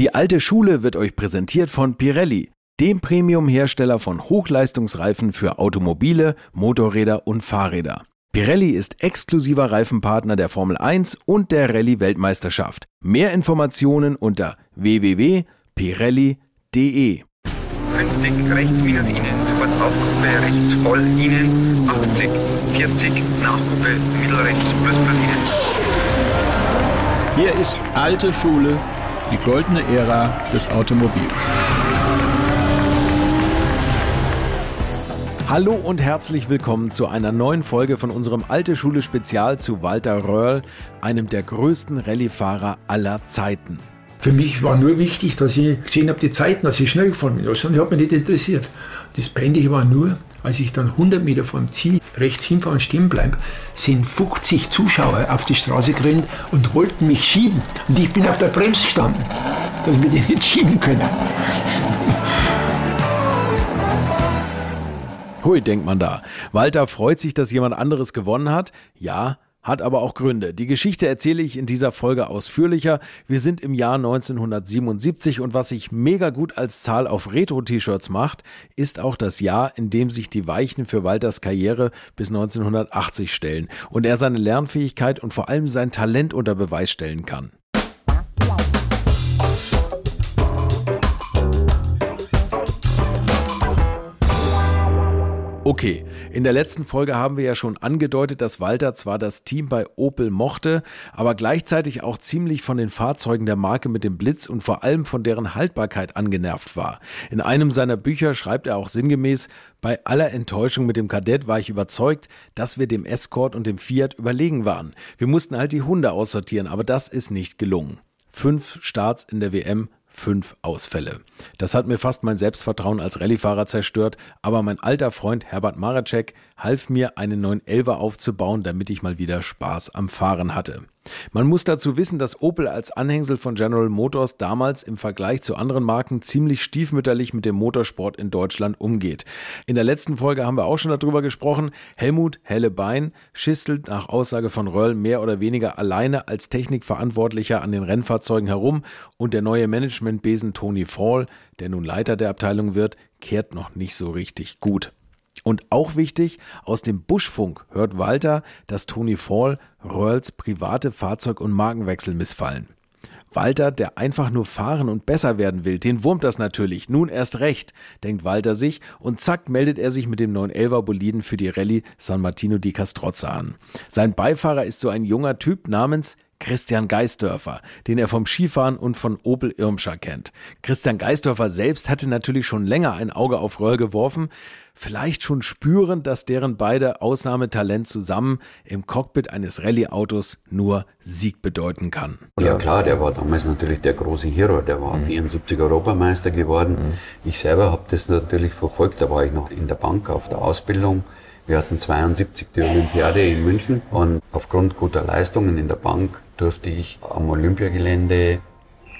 Die alte Schule wird euch präsentiert von Pirelli, dem Premium-Hersteller von Hochleistungsreifen für Automobile, Motorräder und Fahrräder. Pirelli ist exklusiver Reifenpartner der Formel 1 und der Rallye-Weltmeisterschaft. Mehr Informationen unter www.pirelli.de. 50 rechts minus Ihnen, sofort Aufgruppe rechts voll Ihnen, 80, 40, Nachgruppe mittelrechts plus plus Ihnen. Hier ist alte Schule, die goldene Ära des Automobils. Hallo und herzlich willkommen zu einer neuen Folge von unserem Alte Schule Spezial zu Walter Röhrl, einem der größten Rallyefahrer aller Zeiten. Für mich war nur wichtig, dass ich gesehen habe, die Zeiten, dass ich schnell gefahren bin. Das hat mich nicht interessiert. Das Peinliche war nur, als ich dann 100 Meter vom Ziel rechts hinfahre und stehen bleibe, sind 50 Zuschauer auf die Straße gerannt und wollten mich schieben. Und ich bin auf der Bremse gestanden, dass wir die nicht schieben können. Hui, denkt man da. Walter freut sich, dass jemand anderes gewonnen hat. Ja, hat aber auch Gründe. Die Geschichte erzähle ich in dieser Folge ausführlicher. Wir sind im Jahr 1977 und was sich mega gut als Zahl auf Retro-T-Shirts macht, ist auch das Jahr, in dem sich die Weichen für Walters Karriere bis 1980 stellen und er seine Lernfähigkeit und vor allem sein Talent unter Beweis stellen kann. Okay, in der letzten Folge haben wir ja schon angedeutet, dass Walter zwar das Team bei Opel mochte, aber gleichzeitig auch ziemlich von den Fahrzeugen der Marke mit dem Blitz und vor allem von deren Haltbarkeit angenervt war. In einem seiner Bücher schreibt er auch sinngemäß, bei aller Enttäuschung mit dem Kadett war ich überzeugt, dass wir dem Escort und dem Fiat überlegen waren. Wir mussten halt die Hunde aussortieren, aber das ist nicht gelungen. Fünf Starts in der WM fünf Ausfälle. Das hat mir fast mein Selbstvertrauen als Rallyefahrer zerstört, aber mein alter Freund Herbert Maracek half mir, einen 911er aufzubauen, damit ich mal wieder Spaß am Fahren hatte. Man muss dazu wissen, dass Opel als Anhängsel von General Motors damals im Vergleich zu anderen Marken ziemlich stiefmütterlich mit dem Motorsport in Deutschland umgeht. In der letzten Folge haben wir auch schon darüber gesprochen. Helmut Hellebein schistelt nach Aussage von Röll mehr oder weniger alleine als Technikverantwortlicher an den Rennfahrzeugen herum und der neue Managementbesen Tony Fall, der nun Leiter der Abteilung wird, kehrt noch nicht so richtig gut. Und auch wichtig, aus dem Buschfunk hört Walter, dass Tony Fall Röhrls private Fahrzeug- und Markenwechsel missfallen. Walter, der einfach nur fahren und besser werden will, den wurmt das natürlich. Nun erst recht, denkt Walter sich und zack meldet er sich mit dem 911er Boliden für die Rallye San Martino di Castrozza an. Sein Beifahrer ist so ein junger Typ namens Christian Geisdörfer, den er vom Skifahren und von Opel Irmscher kennt. Christian Geisdörfer selbst hatte natürlich schon länger ein Auge auf Röll geworfen, vielleicht schon spürend, dass deren beide Ausnahmetalent zusammen im Cockpit eines Rallye-Autos nur Sieg bedeuten kann. Ja klar, der war damals natürlich der große Hero, der war mhm. 74 Europameister geworden. Mhm. Ich selber habe das natürlich verfolgt, da war ich noch in der Bank auf der Ausbildung. Wir hatten 72 die Olympiade in München und aufgrund guter Leistungen in der Bank durfte ich am Olympiagelände,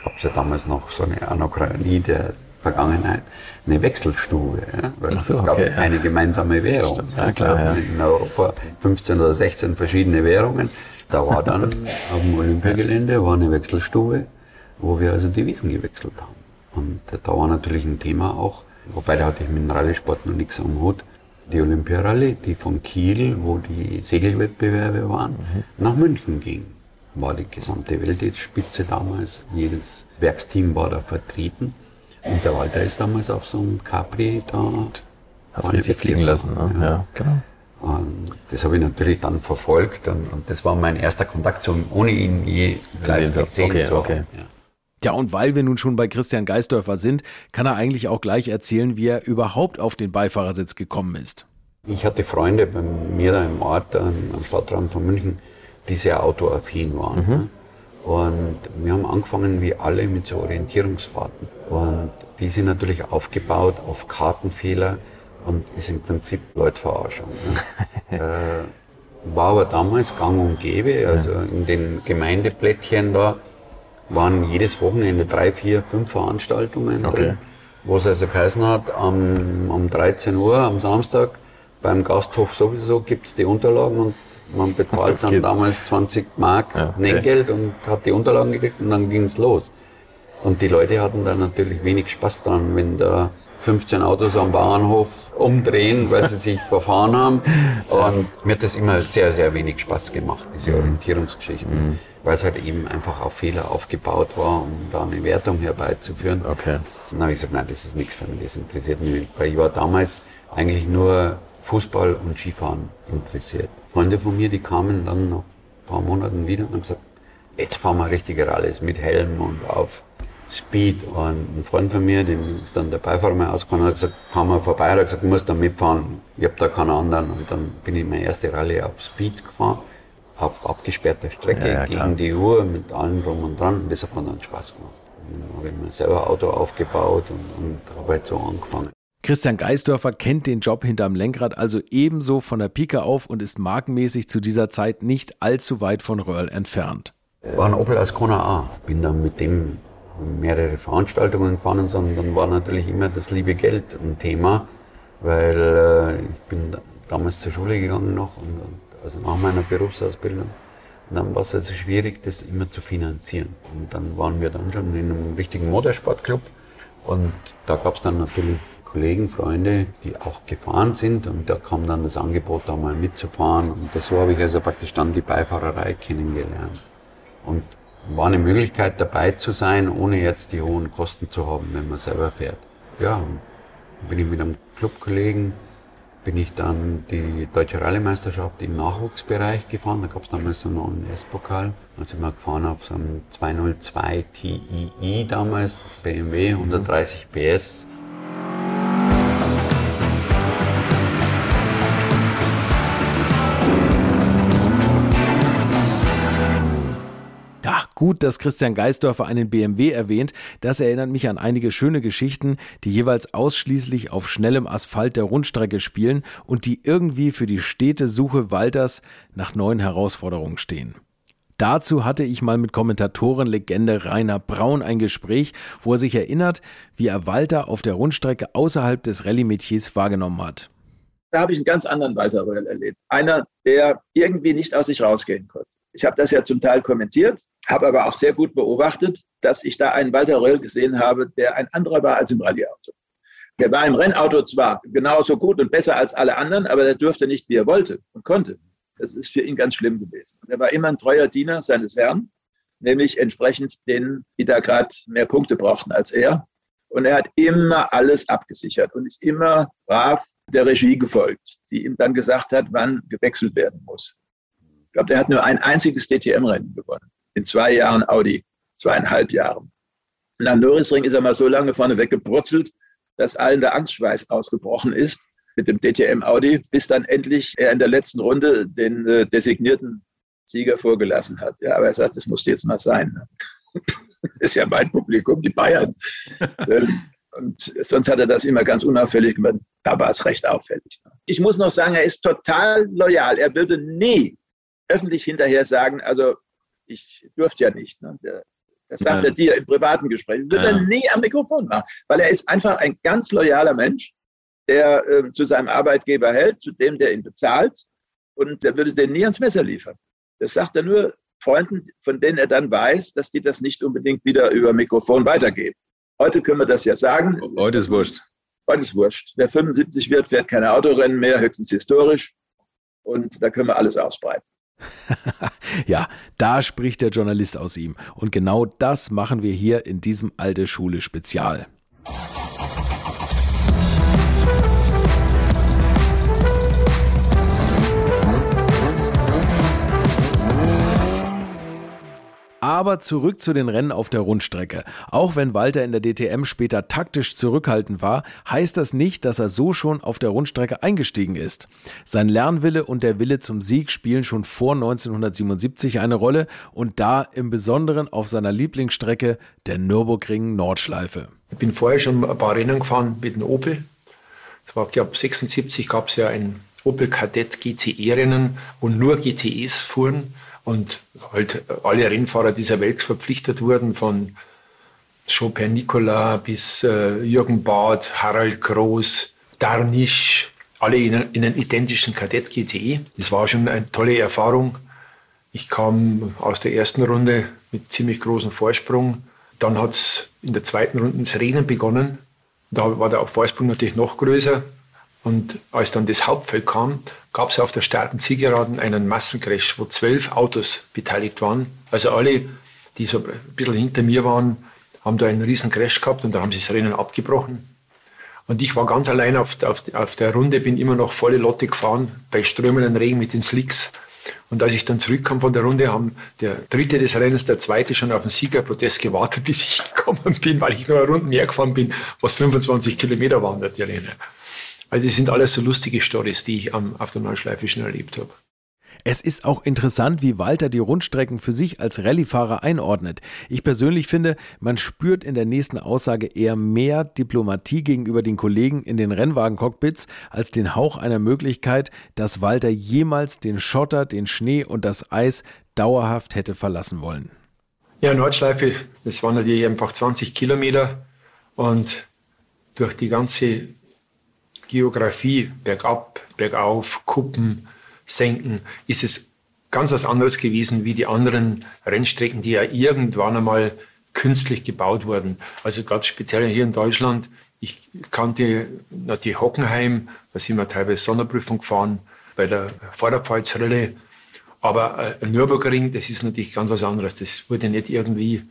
gab es ja damals noch so eine Anachronie der Vergangenheit, eine Wechselstube. Ja? Weil so, es gab okay, eine gemeinsame Währung. Stimmt, ja, klar, ja. In Europa 15 oder 16 verschiedene Währungen. Da war dann am Olympiagelände war eine Wechselstube, wo wir also Devisen gewechselt haben. Und da war natürlich ein Thema auch, wobei da hatte ich mit dem Rallye-Sport noch nichts am Hut, die Olympiarallye, die von Kiel, wo die Segelwettbewerbe waren, mhm. nach München ging war die gesamte Weltspitze damals. Jedes Werksteam war da vertreten. Und der Walter ist damals auf so einem Capri da. Hat sich fliegen lassen, ne? ja. ja. genau. Und das habe ich natürlich dann verfolgt und, und, das war mein erster Kontakt, so, ohne ihn je gesehen, zu, gesehen okay, zu okay. Ja. Ja, und weil wir nun schon bei Christian Geisdörfer sind, kann er eigentlich auch gleich erzählen, wie er überhaupt auf den Beifahrersitz gekommen ist. Ich hatte Freunde bei mir da im Ort, am Stadtrand von München, die sehr autoaffin waren. Mhm. Ne? Und wir haben angefangen wie alle mit so Orientierungsfahrten. Und die sind natürlich aufgebaut auf Kartenfehler und ist im Prinzip Leutverarschung. Ne? äh, war aber damals gang und gäbe. Also in den Gemeindeplättchen da waren jedes Wochenende drei, vier, fünf Veranstaltungen okay. drin. Wo es also geheißen hat, am, um 13 Uhr am Samstag beim Gasthof sowieso gibt es die Unterlagen und man bezahlt dann damals 20 Mark ja, okay. Nenngeld und hat die Unterlagen gekriegt und dann ging es los. Und die Leute hatten da natürlich wenig Spaß dran, wenn da 15 Autos am Bahnhof umdrehen, weil sie sich verfahren haben. Und mir hat das immer sehr, sehr wenig Spaß gemacht, diese mhm. Orientierungsgeschichten, mhm. weil es halt eben einfach auf Fehler aufgebaut war, um da eine Wertung herbeizuführen. Okay. Dann habe ich gesagt, nein, das ist nichts für mich, das interessiert mich. Weil ich war damals eigentlich nur Fußball und Skifahren interessiert. Freunde von mir, die kamen dann nach ein paar Monaten wieder und haben gesagt, jetzt fahren wir richtiger alles mit Helm und auf Speed. Und ein Freund von mir, dem ist dann der Beifahrer mal ausgefahren, hat gesagt, kam mal vorbei, hat gesagt, du musst da mitfahren. Ich habe da keinen anderen. Und dann bin ich meine erste Rallye auf Speed gefahren, auf abgesperrter Strecke, ja, ja, gegen die Uhr, mit allem drum und dran. Und das hat mir dann Spaß gemacht. Dann habe ich mir selber Auto aufgebaut und, und habe halt so angefangen. Christian Geisdorfer kennt den Job hinterm Lenkrad also ebenso von der Pike auf und ist markenmäßig zu dieser Zeit nicht allzu weit von Röhrl entfernt. War ein Opel Ascona A. Bin dann mit dem mehrere Veranstaltungen gefahren, sondern dann war natürlich immer das liebe Geld ein Thema, weil äh, ich bin damals zur Schule gegangen noch, und, also nach meiner Berufsausbildung. Und dann war es also schwierig, das immer zu finanzieren. Und dann waren wir dann schon in einem richtigen Motorsportclub und da gab es dann natürlich Kollegen, Freunde, die auch gefahren sind und da kam dann das Angebot, da mal mitzufahren und so habe ich also praktisch dann die Beifahrerei kennengelernt. Und war eine Möglichkeit dabei zu sein, ohne jetzt die hohen Kosten zu haben, wenn man selber fährt. Ja, bin ich mit einem Clubkollegen, bin ich dann die Deutsche Rallye-Meisterschaft im Nachwuchsbereich gefahren. Da gab es damals so einen S-Pokal. Da sind wir gefahren auf so einem 202 TII damals, das BMW, 130 PS. Gut, dass Christian Geisdorfer einen BMW erwähnt. Das erinnert mich an einige schöne Geschichten, die jeweils ausschließlich auf schnellem Asphalt der Rundstrecke spielen und die irgendwie für die stete Suche Walters nach neuen Herausforderungen stehen. Dazu hatte ich mal mit Kommentatorenlegende Rainer Braun ein Gespräch, wo er sich erinnert, wie er Walter auf der Rundstrecke außerhalb des Rallye-Metiers wahrgenommen hat. Da habe ich einen ganz anderen Walter Röhrl erlebt. Einer, der irgendwie nicht aus sich rausgehen konnte. Ich habe das ja zum Teil kommentiert, habe aber auch sehr gut beobachtet, dass ich da einen Walter Röll gesehen habe, der ein anderer war als im Rallyeauto. Der war im Rennauto zwar genauso gut und besser als alle anderen, aber der durfte nicht, wie er wollte und konnte. Das ist für ihn ganz schlimm gewesen. Er war immer ein treuer Diener seines Herrn, nämlich entsprechend denen, die da gerade mehr Punkte brauchten als er. Und er hat immer alles abgesichert und ist immer brav der Regie gefolgt, die ihm dann gesagt hat, wann gewechselt werden muss. Ich glaube, der hat nur ein einziges DTM-Rennen gewonnen. In zwei Jahren Audi, zweieinhalb Jahren. Und am Norrisring ist er mal so lange vorne weggebrutzelt, dass allen der Angstschweiß ausgebrochen ist mit dem DTM Audi, bis dann endlich er in der letzten Runde den äh, designierten Sieger vorgelassen hat. Ja, aber er sagt, das musste jetzt mal sein. das ist ja mein Publikum, die Bayern. Ähm, und sonst hat er das immer ganz unauffällig gemacht. Da war es recht auffällig. Ich muss noch sagen, er ist total loyal. Er würde nie öffentlich hinterher sagen, also ich durfte ja nicht. Ne? Das sagt ja. er dir im privaten Gespräch. Das wird ja. er nie am Mikrofon machen, weil er ist einfach ein ganz loyaler Mensch, der äh, zu seinem Arbeitgeber hält, zu dem, der ihn bezahlt und der würde den nie ans Messer liefern. Das sagt er nur Freunden, von denen er dann weiß, dass die das nicht unbedingt wieder über Mikrofon weitergeben. Heute können wir das ja sagen. Heute ist wurscht. Heute ist wurscht. Wer 75 wird, fährt keine Autorennen mehr, höchstens historisch. Und da können wir alles ausbreiten. ja, da spricht der Journalist aus ihm. Und genau das machen wir hier in diesem Alte Schule Spezial. Aber zurück zu den Rennen auf der Rundstrecke. Auch wenn Walter in der DTM später taktisch zurückhaltend war, heißt das nicht, dass er so schon auf der Rundstrecke eingestiegen ist. Sein Lernwille und der Wille zum Sieg spielen schon vor 1977 eine Rolle und da im Besonderen auf seiner Lieblingsstrecke der Nürburgring Nordschleife. Ich bin vorher schon ein paar Rennen gefahren mit dem Opel. Das war, glaube 76 gab es ja ein Opel Kadett GTE-Rennen, wo nur GTEs fuhren und halt alle Rennfahrer dieser Welt verpflichtet wurden, von Chopin Nicolas bis äh, Jürgen Barth, Harald Groß, Darnisch, alle in, in einem identischen Kadett GTE. Das war schon eine tolle Erfahrung. Ich kam aus der ersten Runde mit ziemlich großem Vorsprung Dann hat es in der zweiten Runde ins Rennen begonnen. Da war der Vorsprung natürlich noch größer. Und als dann das Hauptfeld kam, gab es auf der starken Zielgeraden einen Massencrash, wo zwölf Autos beteiligt waren. Also alle, die so ein bisschen hinter mir waren, haben da einen riesen Crash gehabt und da haben sie das Rennen abgebrochen. Und ich war ganz allein auf, auf, auf der Runde, bin immer noch volle Lotte gefahren, bei strömenden Regen mit den Slicks. Und als ich dann zurückkam von der Runde, haben der dritte des Rennens, der zweite schon auf den Siegerprotest gewartet, bis ich gekommen bin, weil ich nur eine Runde mehr gefahren bin, was 25 Kilometer waren, die Rennen. Also das sind alles so lustige Stories, die ich auf der Neuschleife schon erlebt habe. Es ist auch interessant, wie Walter die Rundstrecken für sich als Rallyefahrer einordnet. Ich persönlich finde, man spürt in der nächsten Aussage eher mehr Diplomatie gegenüber den Kollegen in den Rennwagen-Cockpits als den Hauch einer Möglichkeit, dass Walter jemals den Schotter, den Schnee und das Eis dauerhaft hätte verlassen wollen. Ja, Nordschleife, das waren natürlich einfach 20 Kilometer und durch die ganze Geografie, bergab, bergauf, Kuppen, senken, ist es ganz was anderes gewesen wie die anderen Rennstrecken, die ja irgendwann einmal künstlich gebaut wurden. Also ganz speziell hier in Deutschland. Ich kannte die Hockenheim, da sind wir teilweise Sonderprüfung gefahren bei der Vorderpfalzrille. Aber ein Nürburgring, das ist natürlich ganz was anderes. Das wurde nicht irgendwie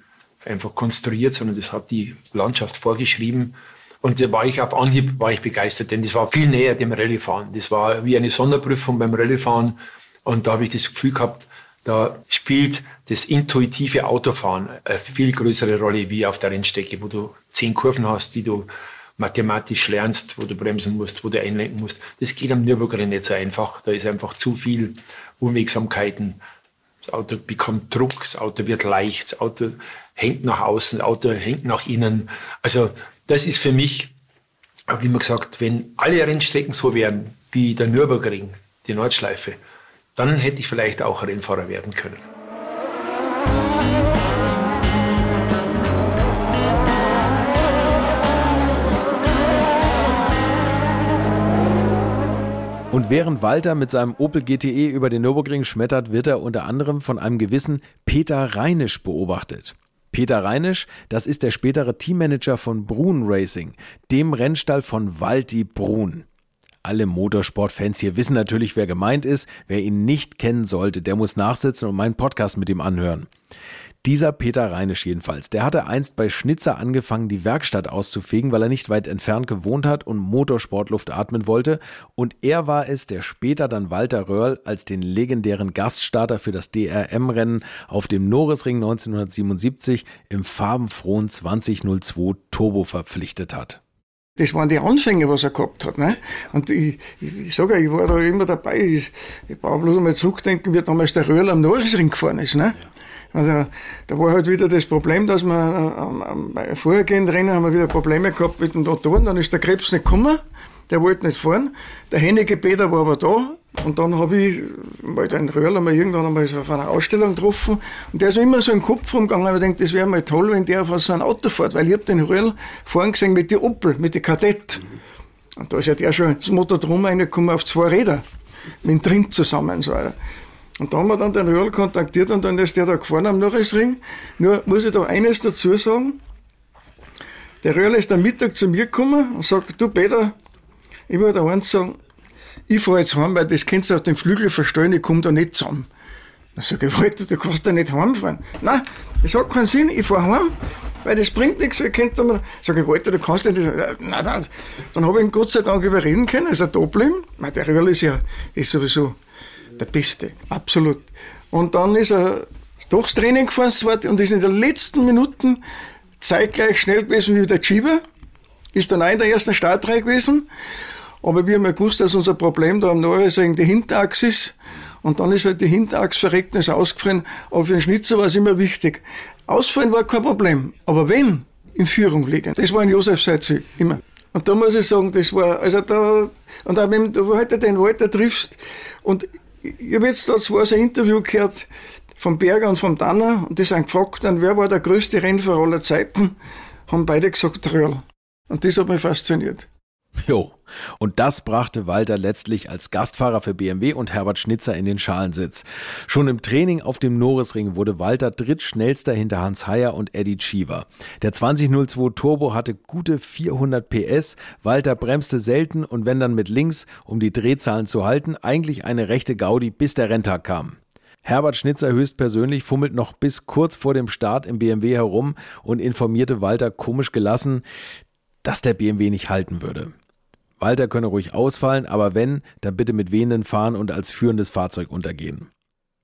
einfach konstruiert, sondern das hat die Landschaft vorgeschrieben. Und da war ich auf Anhieb war ich begeistert, denn das war viel näher dem Rallyefahren. Das war wie eine Sonderprüfung beim Rallyefahren. Und da habe ich das Gefühl gehabt, da spielt das intuitive Autofahren eine viel größere Rolle wie auf der Rennstrecke, wo du zehn Kurven hast, die du mathematisch lernst, wo du bremsen musst, wo du einlenken musst. Das geht am Nürburgring nicht so einfach. Da ist einfach zu viel Unwegsamkeiten. Das Auto bekommt Druck, das Auto wird leicht, das Auto hängt nach außen, das Auto hängt nach innen. Also das ist für mich, habe immer gesagt, wenn alle Rennstrecken so wären wie der Nürburgring, die Nordschleife, dann hätte ich vielleicht auch Rennfahrer werden können. Und während Walter mit seinem Opel GTE über den Nürburgring schmettert, wird er unter anderem von einem gewissen Peter Reinisch beobachtet. Peter Reinisch, das ist der spätere Teammanager von Brun Racing, dem Rennstall von Walti Brun. Alle Motorsportfans hier wissen natürlich, wer gemeint ist. Wer ihn nicht kennen sollte, der muss nachsitzen und meinen Podcast mit ihm anhören. Dieser Peter Reinisch jedenfalls, der hatte einst bei Schnitzer angefangen, die Werkstatt auszufegen, weil er nicht weit entfernt gewohnt hat und Motorsportluft atmen wollte. Und er war es, der später dann Walter Röhrl als den legendären Gaststarter für das DRM-Rennen auf dem Norrisring 1977 im farbenfrohen 2002 Turbo verpflichtet hat. Das waren die Anfänge, was er gehabt hat. Ne? Und ich, ich, sage ich war da immer dabei. Ich, ich brauche bloß einmal zurückdenken, wie damals der Röhrl am Norrisring gefahren ist. Ne? Ja. Also da war halt wieder das Problem, dass wir ähm, bei vorhergehenden Rennen haben wir wieder Probleme gehabt mit den Motoren. Dann ist der Krebs nicht gekommen, der wollte nicht fahren. Der Hennige Peter war aber da. Und dann habe ich mal den Röhrl mal irgendwann einmal so auf einer Ausstellung getroffen. Und der ist immer so im Kopf rumgegangen. Ich denke, das wäre mal toll, wenn der auf so ein Auto fährt. Weil ich habe den Röhrl vorhin gesehen mit der Opel, mit der Kadett. Und da ist ja der schon das Motor drum reingekommen auf zwei Räder. Mit dem Drin zusammen. So. Und da haben wir dann den Röhrl kontaktiert und dann ist der da gefahren am Norrisring. Nur muss ich da eines dazu sagen. Der Röhrl ist am Mittag zu mir gekommen und sagt, du Peter, ich wollte eins sagen, ich fahre jetzt heim, weil das kannst du auf den Flügel verstellen, ich komme da nicht zusammen. Dann sage ich, Walter, du kannst da nicht heimfahren. Nein, das hat keinen Sinn, ich fahre heim, weil das bringt nichts, ihr könnt da mal. Sag ich, Walter, du kannst nicht. Nein, nein. Dann habe ich ihn Gott sei Dank überreden können, ist er da geblieben. Der Röhrl ist ja ist sowieso der Beste, absolut. Und dann ist er das Training gefahren und ist in den letzten Minuten zeitgleich schnell gewesen wie der Chiba. Ist dann auch in der ersten Startreihe gewesen. Aber wir haben ja gewusst, dass unser Problem da am Norrisring die Hinterachse ist. Und dann ist halt die Hinterachse verreckt ist ausgefallen. Aber für den Schnitzer war es immer wichtig. Ausfallen war kein Problem. Aber wenn in Führung liegen, das war ein Josef Seitzi, immer. Und da muss ich sagen, das war, also da, und auch wenn du heute den Walter triffst, und ich habe jetzt da zwar so ein Interview gehört vom Berger und vom Danner und die sind gefragt, dann, wer war der größte Rennfahrer aller Zeiten? Haben beide gesagt, Röhrl. Und das hat mich fasziniert. Jo. Und das brachte Walter letztlich als Gastfahrer für BMW und Herbert Schnitzer in den Schalensitz. Schon im Training auf dem Norrisring wurde Walter drittschnellster hinter Hans Heyer und Eddie Cheever. Der 2002 Turbo hatte gute 400 PS, Walter bremste selten und wenn dann mit links, um die Drehzahlen zu halten, eigentlich eine rechte Gaudi, bis der Renntag kam. Herbert Schnitzer höchstpersönlich fummelt noch bis kurz vor dem Start im BMW herum und informierte Walter komisch gelassen, dass der BMW nicht halten würde. Walter könne ruhig ausfallen, aber wenn, dann bitte mit wehenden fahren und als führendes Fahrzeug untergehen.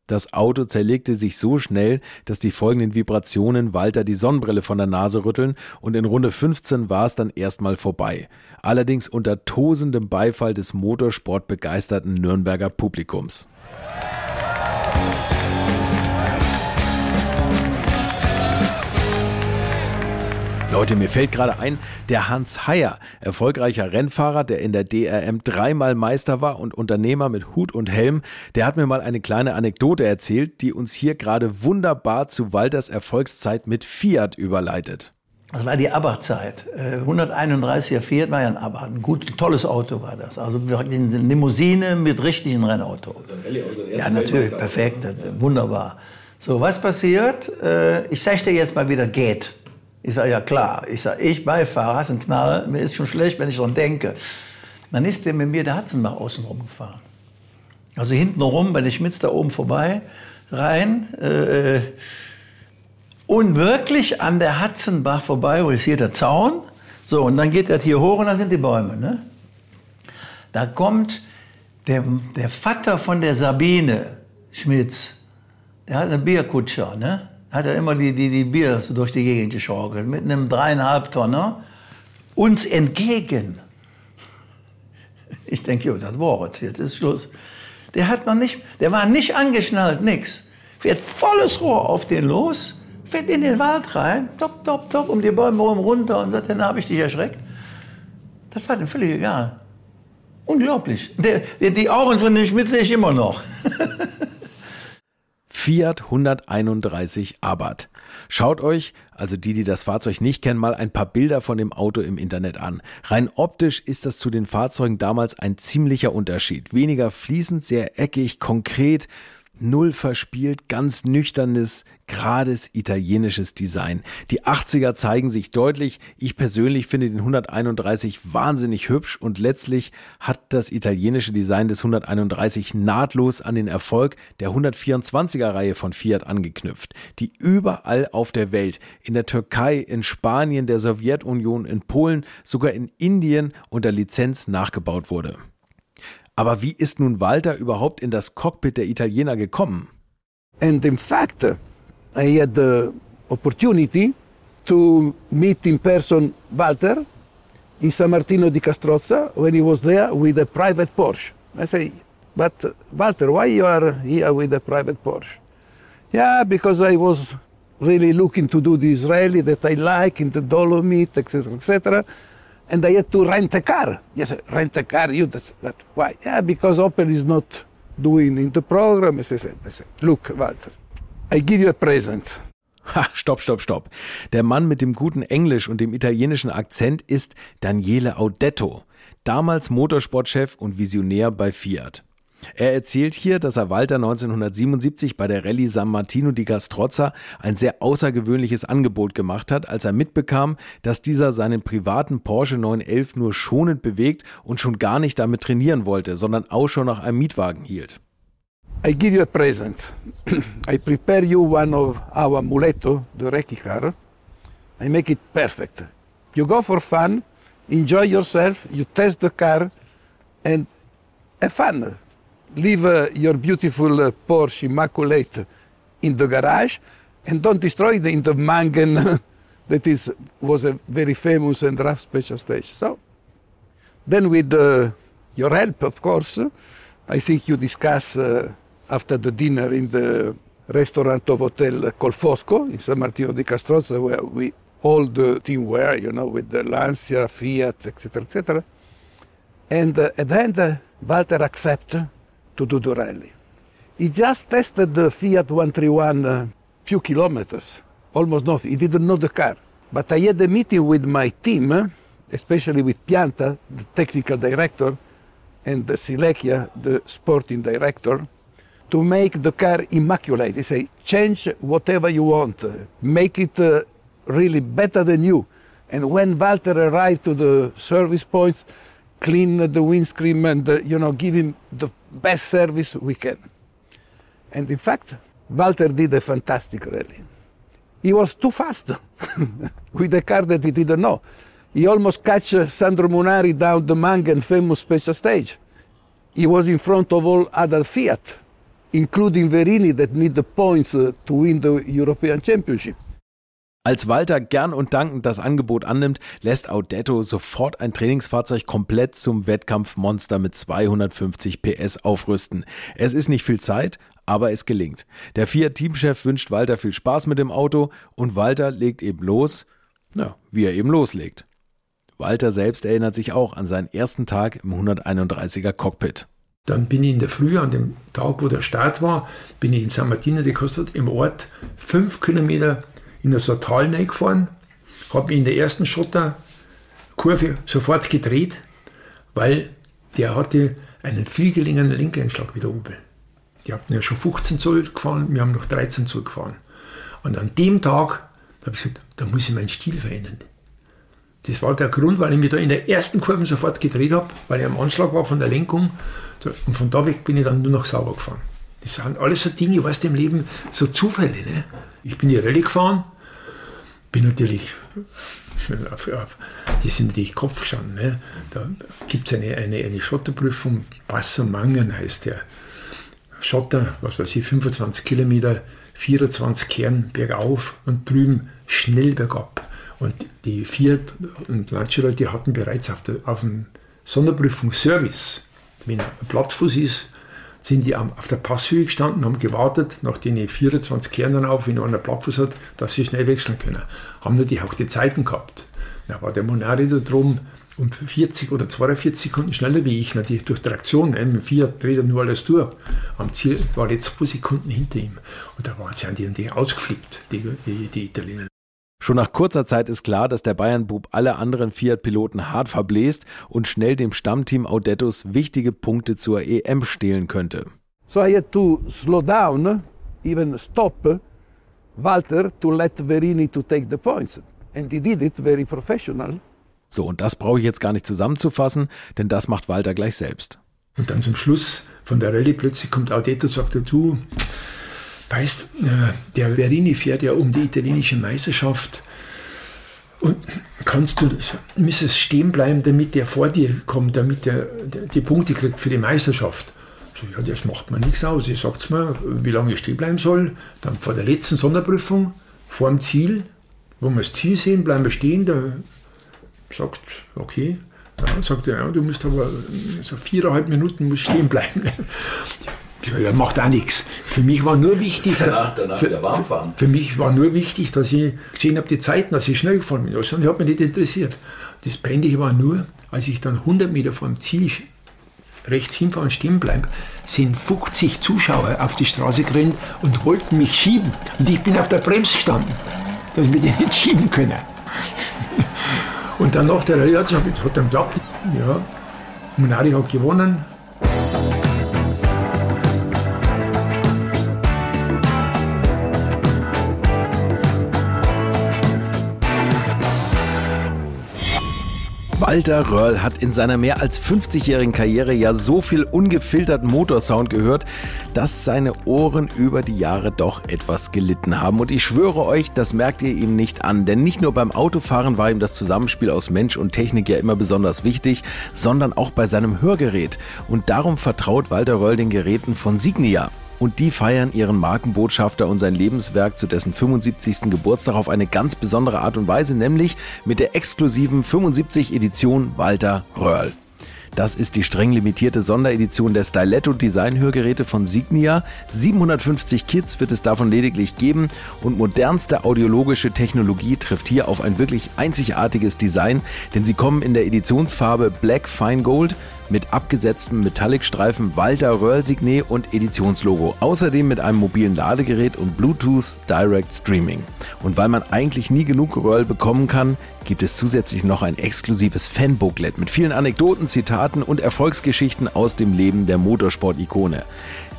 Das Auto zerlegte sich so schnell, dass die folgenden Vibrationen Walter die Sonnenbrille von der Nase rütteln und in Runde 15 war es dann erstmal vorbei. Allerdings unter tosendem Beifall des motorsportbegeisterten Nürnberger Publikums. Leute, mir fällt gerade ein, der Hans Heyer, erfolgreicher Rennfahrer, der in der DRM dreimal Meister war und Unternehmer mit Hut und Helm, der hat mir mal eine kleine Anekdote erzählt, die uns hier gerade wunderbar zu Walters Erfolgszeit mit Fiat überleitet. Das war die ABBA-Zeit. 131er Fiat war ja ein ABBA. Ein gut, tolles Auto war das. Also eine Limousine mit richtigen Rennauto. Also ja, natürlich, perfekt, wunderbar. So, was passiert? Äh, ich zeige dir jetzt mal, wie das geht. Ich sage, ja klar. Ich sage, ich Beifahrer, hast einen Knall, mir ist schon schlecht, wenn ich dran denke. Dann ist der mit mir der Hatzenbach außen rumgefahren. Also hinten rum, bei der Schmitz da oben vorbei, rein. Äh, und wirklich an der Hatzenbach vorbei, wo ist hier der Zaun. So, und dann geht er hier hoch und da sind die Bäume. Ne? Da kommt der, der Vater von der Sabine Schmitz, der hat eine Bierkutscher, ne? Hat er immer die, die, die Bier durch die Gegend geschaukelt, mit einem dreieinhalb Tonner, uns entgegen. Ich denke, jo, das Wort, jetzt ist Schluss. Der hat noch nicht, der war nicht angeschnallt, nix. Fährt volles Rohr auf den los, fährt in den Wald rein, top, top, top, um die Bäume rum runter und sagt, dann habe ich dich erschreckt. Das war dem völlig egal. Unglaublich. Der, der, die Augen von dem Schmidt sehe ich immer noch. Fiat 131 Abarth. Schaut euch, also die, die das Fahrzeug nicht kennen, mal ein paar Bilder von dem Auto im Internet an. Rein optisch ist das zu den Fahrzeugen damals ein ziemlicher Unterschied. Weniger fließend, sehr eckig, konkret null verspielt, ganz nüchternes, gerades italienisches Design. Die 80er zeigen sich deutlich. Ich persönlich finde den 131 wahnsinnig hübsch und letztlich hat das italienische Design des 131 nahtlos an den Erfolg der 124er Reihe von Fiat angeknüpft, die überall auf der Welt, in der Türkei, in Spanien, der Sowjetunion, in Polen, sogar in Indien unter Lizenz nachgebaut wurde. Aber wie ist nun Walter überhaupt in das Cockpit der Italiener gekommen? And in fact, I had the opportunity to meet in person Walter in San Martino di Castrozza when he was there with a private Porsche. I say, but Walter, why you are here with a private Porsche? Yeah, because I was really looking to do the Israeli that I like in the Dolomite, etc., etc and I had to rent a car. Yes, rent a car. You that why? Yeah, because Opel is not doing in the program. I said, I said, look, Walter, I give you a present. Ha, stopp, stopp, stopp. Der Mann mit dem guten Englisch und dem italienischen Akzent ist Daniele Audetto, damals Motorsportchef und Visionär bei Fiat. Er erzählt hier, dass er Walter 1977 bei der Rallye San Martino di Castrozza ein sehr außergewöhnliches Angebot gemacht hat, als er mitbekam, dass dieser seinen privaten Porsche 911 nur schonend bewegt und schon gar nicht damit trainieren wollte, sondern Ausschau nach einem Mietwagen hielt. I give you a present. I prepare you one of our muletto, the recce car. I make it perfect. You go for fun, enjoy yourself, you test the car and have fun leave uh, your beautiful uh, Porsche Immaculate in the garage and don't destroy it in the Mangen that is, was a very famous and rough special stage. So then with uh, your help, of course, I think you discuss uh, after the dinner in the restaurant of Hotel Colfosco in San Martino di Castrozza, where we all the team were, you know, with the Lancia, Fiat, etc., etc. And uh, at the end, uh, Walter accepted to do the rally. He just tested the Fiat 131 a uh, few kilometers, almost nothing. He didn't know the car. But I had a meeting with my team uh, especially with Pianta, the technical director, and the Silekia, the sporting director, to make the car immaculate. They say, change whatever you want, make it uh, really better than you. And when Walter arrived to the service points, clean the windscreen and uh, you know give him the best service we can. And in fact, Walter did a fantastic rally. He was too fast with a car that he didn't know. He almost catch Sandro Munari down the Mangan famous special stage. He was in front of all other Fiat, including Verini that need the points uh, to win the European Championship. Als Walter gern und dankend das Angebot annimmt, lässt Audetto sofort ein Trainingsfahrzeug komplett zum Wettkampfmonster mit 250 PS aufrüsten. Es ist nicht viel Zeit, aber es gelingt. Der Fiat-Teamchef wünscht Walter viel Spaß mit dem Auto und Walter legt eben los, na, wie er eben loslegt. Walter selbst erinnert sich auch an seinen ersten Tag im 131er Cockpit. Dann bin ich in der Früh, an dem Tag, wo der Start war, bin ich in San Martino de Costa im Ort fünf Kilometer in so ein Tal gefahren, habe mich in der ersten Schotterkurve sofort gedreht, weil der hatte einen viel geringeren Lenkeinschlag wie der Opel. Die hatten ja schon 15 Zoll gefahren, wir haben noch 13 Zoll gefahren. Und an dem Tag habe ich gesagt, da muss ich meinen Stil verändern. Das war der Grund, weil ich mich da in der ersten Kurve sofort gedreht habe, weil ich am Anschlag war von der Lenkung. Und von da weg bin ich dann nur noch sauber gefahren. Das sind alles so Dinge, was im Leben so Zufälle. Ne? Ich bin die Rallye gefahren, bin natürlich, die sind natürlich Kopf gestanden. Ne? Da gibt es eine, eine, eine Schotterprüfung, Passamangen heißt der. Schotter, was weiß ich, 25 Kilometer, 24 Kern bergauf und drüben schnell bergab. Und die Fiat und Lancia, die hatten bereits auf, der, auf dem Sonderprüfungsservice, wenn ein Plattfuß ist, sind die auf der Passhöhe gestanden, haben gewartet, nachdem ich 24 Kern dann auf, wenn einer Plattfuß hat, dass sie schnell wechseln können. Haben natürlich auch die Zeiten gehabt. Da war der Monari da drum um 40 oder 42 Sekunden schneller wie ich, natürlich durch Traktion. Ne? Mit Fiat dreht er nur alles durch. Am Ziel war jetzt zwei Sekunden hinter ihm. Und da waren sie an die ausgeflippt, die, die, die Italiener. Schon nach kurzer Zeit ist klar, dass der Bayern-Bub alle anderen Fiat-Piloten hart verbläst und schnell dem Stammteam Audettos wichtige Punkte zur EM stehlen könnte. So I had to slow down, even stop Walter to let Verini to take the points. And he did it very professional. So, und das brauche ich jetzt gar nicht zusammenzufassen, denn das macht Walter gleich selbst. Und dann zum Schluss von der Rallye plötzlich kommt Audetto und sagt, du, Weißt, äh, der Verini fährt ja um die italienische Meisterschaft und kannst du, müsstest stehen bleiben, damit der vor dir kommt, damit der, die Punkte kriegt für die Meisterschaft. So, ja, das macht mir nichts aus. Ich sag's mir, wie lange ich stehen bleiben soll. Dann vor der letzten Sonderprüfung, vor dem Ziel, wo wir das Ziel sehen, bleiben wir stehen. Der sagt, okay. Ja, sagt er, ja, du musst aber so viereinhalb Minuten musst stehen bleiben. Ja, macht auch nichts. Für mich war nur wichtig, danach, danach für, für, für, mich war nur wichtig, dass ich gesehen habe, die Zeiten, dass ich schnell gefahren bin. Das hat mich nicht interessiert. Das Peinliche war nur, als ich dann 100 Meter vor dem Ziel rechts hinfahren stehen bleibe, sind 50 Zuschauer auf die Straße gerannt und wollten mich schieben. Und ich bin auf der Bremse gestanden, dass wir den nicht schieben können. und dann nach der Rallye hat dann geklappt. Ja, Munari hat gewonnen, Walter Röhrl hat in seiner mehr als 50-jährigen Karriere ja so viel ungefilterten Motorsound gehört, dass seine Ohren über die Jahre doch etwas gelitten haben. Und ich schwöre euch, das merkt ihr ihm nicht an. Denn nicht nur beim Autofahren war ihm das Zusammenspiel aus Mensch und Technik ja immer besonders wichtig, sondern auch bei seinem Hörgerät. Und darum vertraut Walter Röhrl den Geräten von Signia. Und die feiern ihren Markenbotschafter und sein Lebenswerk zu dessen 75. Geburtstag auf eine ganz besondere Art und Weise, nämlich mit der exklusiven 75 Edition Walter Röhrl. Das ist die streng limitierte Sonderedition der Styletto Design-Hörgeräte von Signia. 750 Kits wird es davon lediglich geben und modernste audiologische Technologie trifft hier auf ein wirklich einzigartiges Design, denn sie kommen in der Editionsfarbe Black Fine Gold mit abgesetztem Metallic-Streifen Walter Röhrl Signet und Editionslogo. Außerdem mit einem mobilen Ladegerät und Bluetooth Direct Streaming. Und weil man eigentlich nie genug Röhrl bekommen kann, gibt es zusätzlich noch ein exklusives Fanbooklet mit vielen Anekdoten, Zitaten und Erfolgsgeschichten aus dem Leben der Motorsport-Ikone.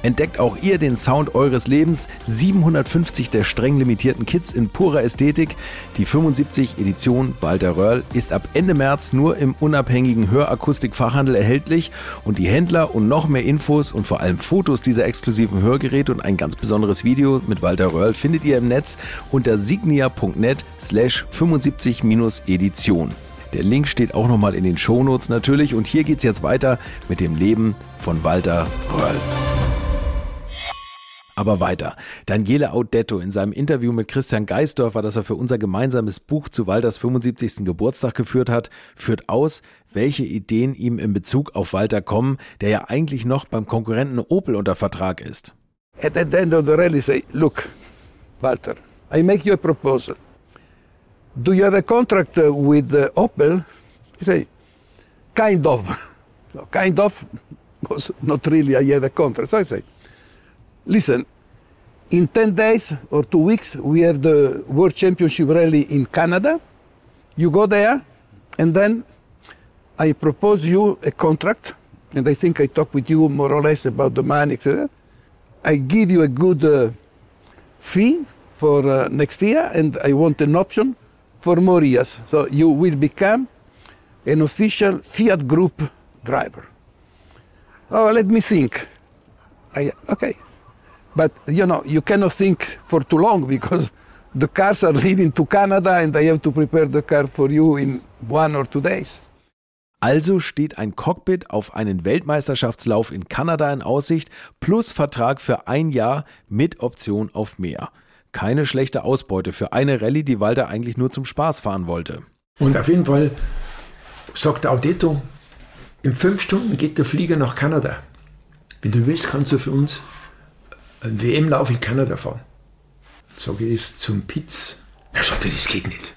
Entdeckt auch ihr den Sound eures Lebens. 750 der streng limitierten Kits in purer Ästhetik. Die 75 Edition Walter Röhrl ist ab Ende März nur im unabhängigen Hörakustikfachhandel erhältlich und die Händler und noch mehr Infos und vor allem Fotos dieser exklusiven Hörgeräte und ein ganz besonderes Video mit Walter Röhrl findet ihr im Netz unter signia.net slash 75-Edition. Der Link steht auch nochmal in den Shownotes natürlich und hier geht's jetzt weiter mit dem Leben von Walter Röhrl. Aber weiter. Daniele Audetto in seinem Interview mit Christian Geisdorfer, das er für unser gemeinsames Buch zu Walters 75. Geburtstag geführt hat, führt aus, welche Ideen ihm in Bezug auf Walter kommen, der ja eigentlich noch beim Konkurrenten Opel unter Vertrag ist. At the end of the rally say, look, Walter, I make you a proposal. Do you have a contract with uh, Opel? He say, kind of. Kind of was not really I have a contract. So I say, listen, in 10 days or two weeks, we have the World Championship Rally in Canada. You go there, and then I propose you a contract, and I think I talk with you more or less about the money, etc. I give you a good uh, fee for uh, next year, and I want an option for more years. So you will become an official Fiat Group driver. Oh, let me think. I, okay, but you know, you cannot think for too long because the cars are leaving to Canada and I have to prepare the car for you in one or two days. Also steht ein Cockpit auf einen Weltmeisterschaftslauf in Kanada in Aussicht, plus Vertrag für ein Jahr mit Option auf mehr. Keine schlechte Ausbeute für eine Rallye, die Walter eigentlich nur zum Spaß fahren wollte. Und auf jeden Fall sagt Audetto, in fünf Stunden geht der Flieger nach Kanada. Wenn du willst, kannst du für uns einen WM-Lauf in Kanada fahren. Sage ich zum Pitz. Er sagte, das geht nicht.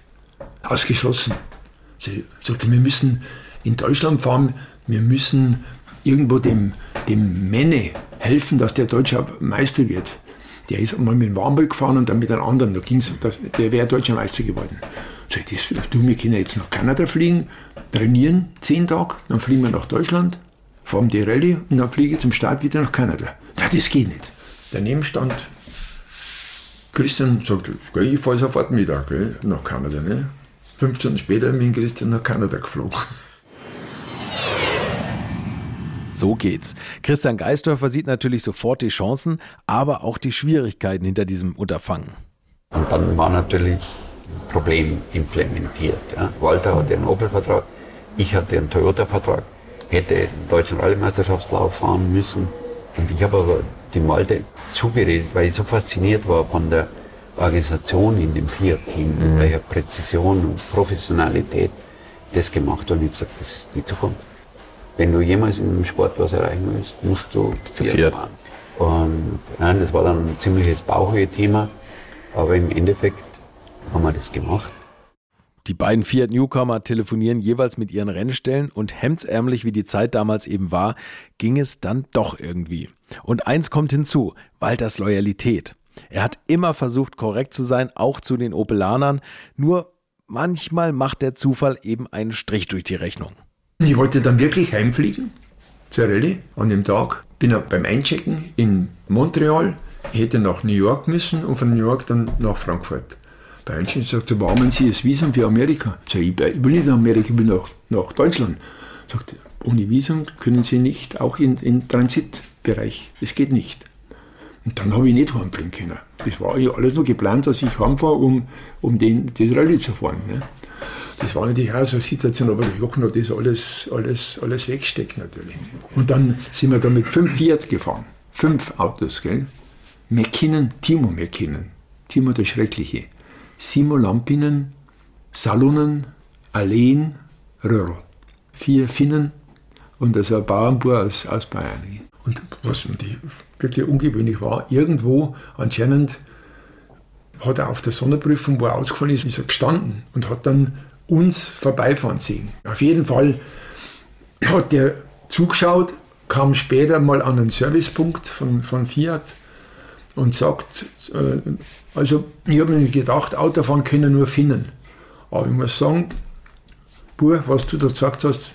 Ausgeschlossen. Sie sagte, wir müssen in Deutschland fahren, wir müssen irgendwo dem, dem Menne helfen, dass der deutscher Meister wird. Der ist einmal mit dem Warnberg gefahren und dann mit einem anderen, da ging's, der wäre deutscher Meister geworden. So, das, du, wir können jetzt nach Kanada fliegen, trainieren zehn Tage, dann fliegen wir nach Deutschland, fahren die Rallye und dann fliege ich zum Start wieder nach Kanada. Na, das geht nicht. Daneben stand Christian, sagt, ich fahre sofort gell, nach Kanada. Ne? Fünf Stunden später bin Christian nach Kanada geflogen. So geht's. Christian Geisdorfer sieht natürlich sofort die Chancen, aber auch die Schwierigkeiten hinter diesem Unterfangen. Und dann war natürlich ein Problem implementiert. Ja. Walter hatte einen Opel-Vertrag, ich hatte einen Toyota-Vertrag, hätte den deutschen Rallye-Meisterschaftslauf fahren müssen. Und ich habe aber dem Walter zugeredet, weil ich so fasziniert war von der Organisation in dem Fiat-Team, mhm. welcher Präzision und Professionalität das gemacht. Und ich habe gesagt, das ist die Zukunft. Wenn du jemals in einem Sport was erreichen willst, musst du zu Fiat fahren. Und nein, das war dann ein ziemliches Bauchhöhe-Thema, aber im Endeffekt haben wir das gemacht. Die beiden Fiat Newcomer telefonieren jeweils mit ihren Rennstellen und hemdsärmlich wie die Zeit damals eben war, ging es dann doch irgendwie. Und eins kommt hinzu, Walters Loyalität. Er hat immer versucht, korrekt zu sein, auch zu den Opelanern, nur manchmal macht der Zufall eben einen Strich durch die Rechnung. Ich wollte dann wirklich heimfliegen zur Rallye an dem Tag. Bin beim Einchecken in Montreal. Ich hätte nach New York müssen und von New York dann nach Frankfurt. Bei Einchecken sagt er, warum haben Sie das Visum für Amerika? Ich, sage, ich will nicht nach Amerika, ich will nach, nach Deutschland. Sagt ohne Visum können Sie nicht, auch in, in Transitbereich. Das geht nicht. Und dann habe ich nicht heimfliegen können. Das war ja alles nur geplant, dass ich heimfahre, um, um den, das Rallye zu fahren. Ne? Das war natürlich auch so eine Situation, aber der Jochen hat das alles, alles, alles weggesteckt natürlich. Und dann sind wir da mit fünf Fiat gefahren. Fünf Autos, gell? McKinnon, Timo McKinnon, Timo der Schreckliche, Simo Lampinen, Salonen, Alleen, Röhrl. Vier Finnen und also ein Bauernbauer aus, aus Bayern. Und was wirklich ungewöhnlich war, irgendwo anscheinend hat er auf der Sonderprüfung, wo er ausgefallen ist, ist er gestanden und hat dann uns vorbeifahren sehen. Auf jeden Fall hat der zugeschaut, kam später mal an einen Servicepunkt von, von Fiat und sagt, äh, also ich habe mir gedacht, Autofahren können nur Finnen. Aber ich muss sagen, Bur, was du da gesagt hast,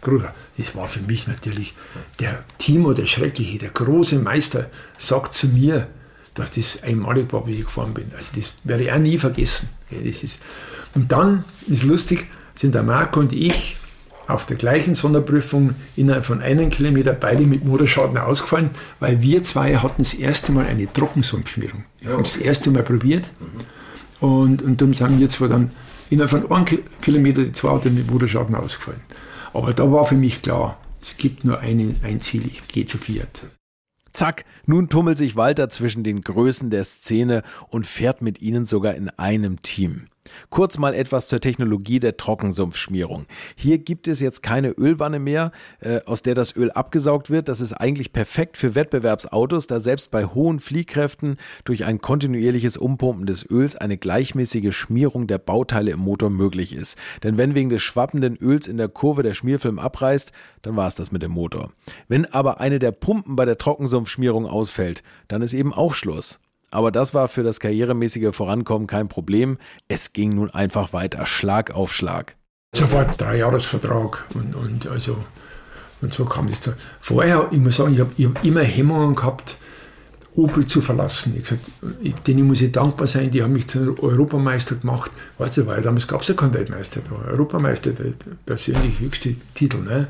Bruder, das war für mich natürlich der Timo, der Schreckliche, der große Meister, sagt zu mir, dass das einmalig war, wie ich gefahren bin. Also das werde ich auch nie vergessen. Das ist und dann ist lustig, sind der Marco und ich auf der gleichen Sonderprüfung innerhalb von einem Kilometer beide mit Motorschaden ausgefallen, weil wir zwei hatten das erste Mal eine Trockensumpfschmierung. Wir haben das erste Mal probiert und, und dann sind wir zwar dann innerhalb von einem Kilometer die zwei Autos mit Motorschaden ausgefallen. Aber da war für mich klar, es gibt nur einen, ein Ziel, ich gehe zu Fiat. Zack, nun tummelt sich Walter zwischen den Größen der Szene und fährt mit ihnen sogar in einem Team. Kurz mal etwas zur Technologie der Trockensumpfschmierung. Hier gibt es jetzt keine Ölwanne mehr, äh, aus der das Öl abgesaugt wird. Das ist eigentlich perfekt für Wettbewerbsautos, da selbst bei hohen Fliehkräften durch ein kontinuierliches Umpumpen des Öls eine gleichmäßige Schmierung der Bauteile im Motor möglich ist. Denn wenn wegen des schwappenden Öls in der Kurve der Schmierfilm abreißt, dann war es das mit dem Motor. Wenn aber eine der Pumpen bei der Trockensumpfschmierung ausfällt, dann ist eben auch Schluss. Aber das war für das karrieremäßige Vorankommen kein Problem. Es ging nun einfach weiter, Schlag auf Schlag. Sofort Dreijahresvertrag und, und also und so kam das da. Vorher, ich muss sagen, ich habe hab immer Hemmungen gehabt, Opel zu verlassen. Ich gesagt, denen muss ich dankbar sein, die haben mich zum Europameister gemacht. Weißt du, weil damals gab es ja keinen Weltmeister, da war Europameister der persönlich höchste Titel. Ne?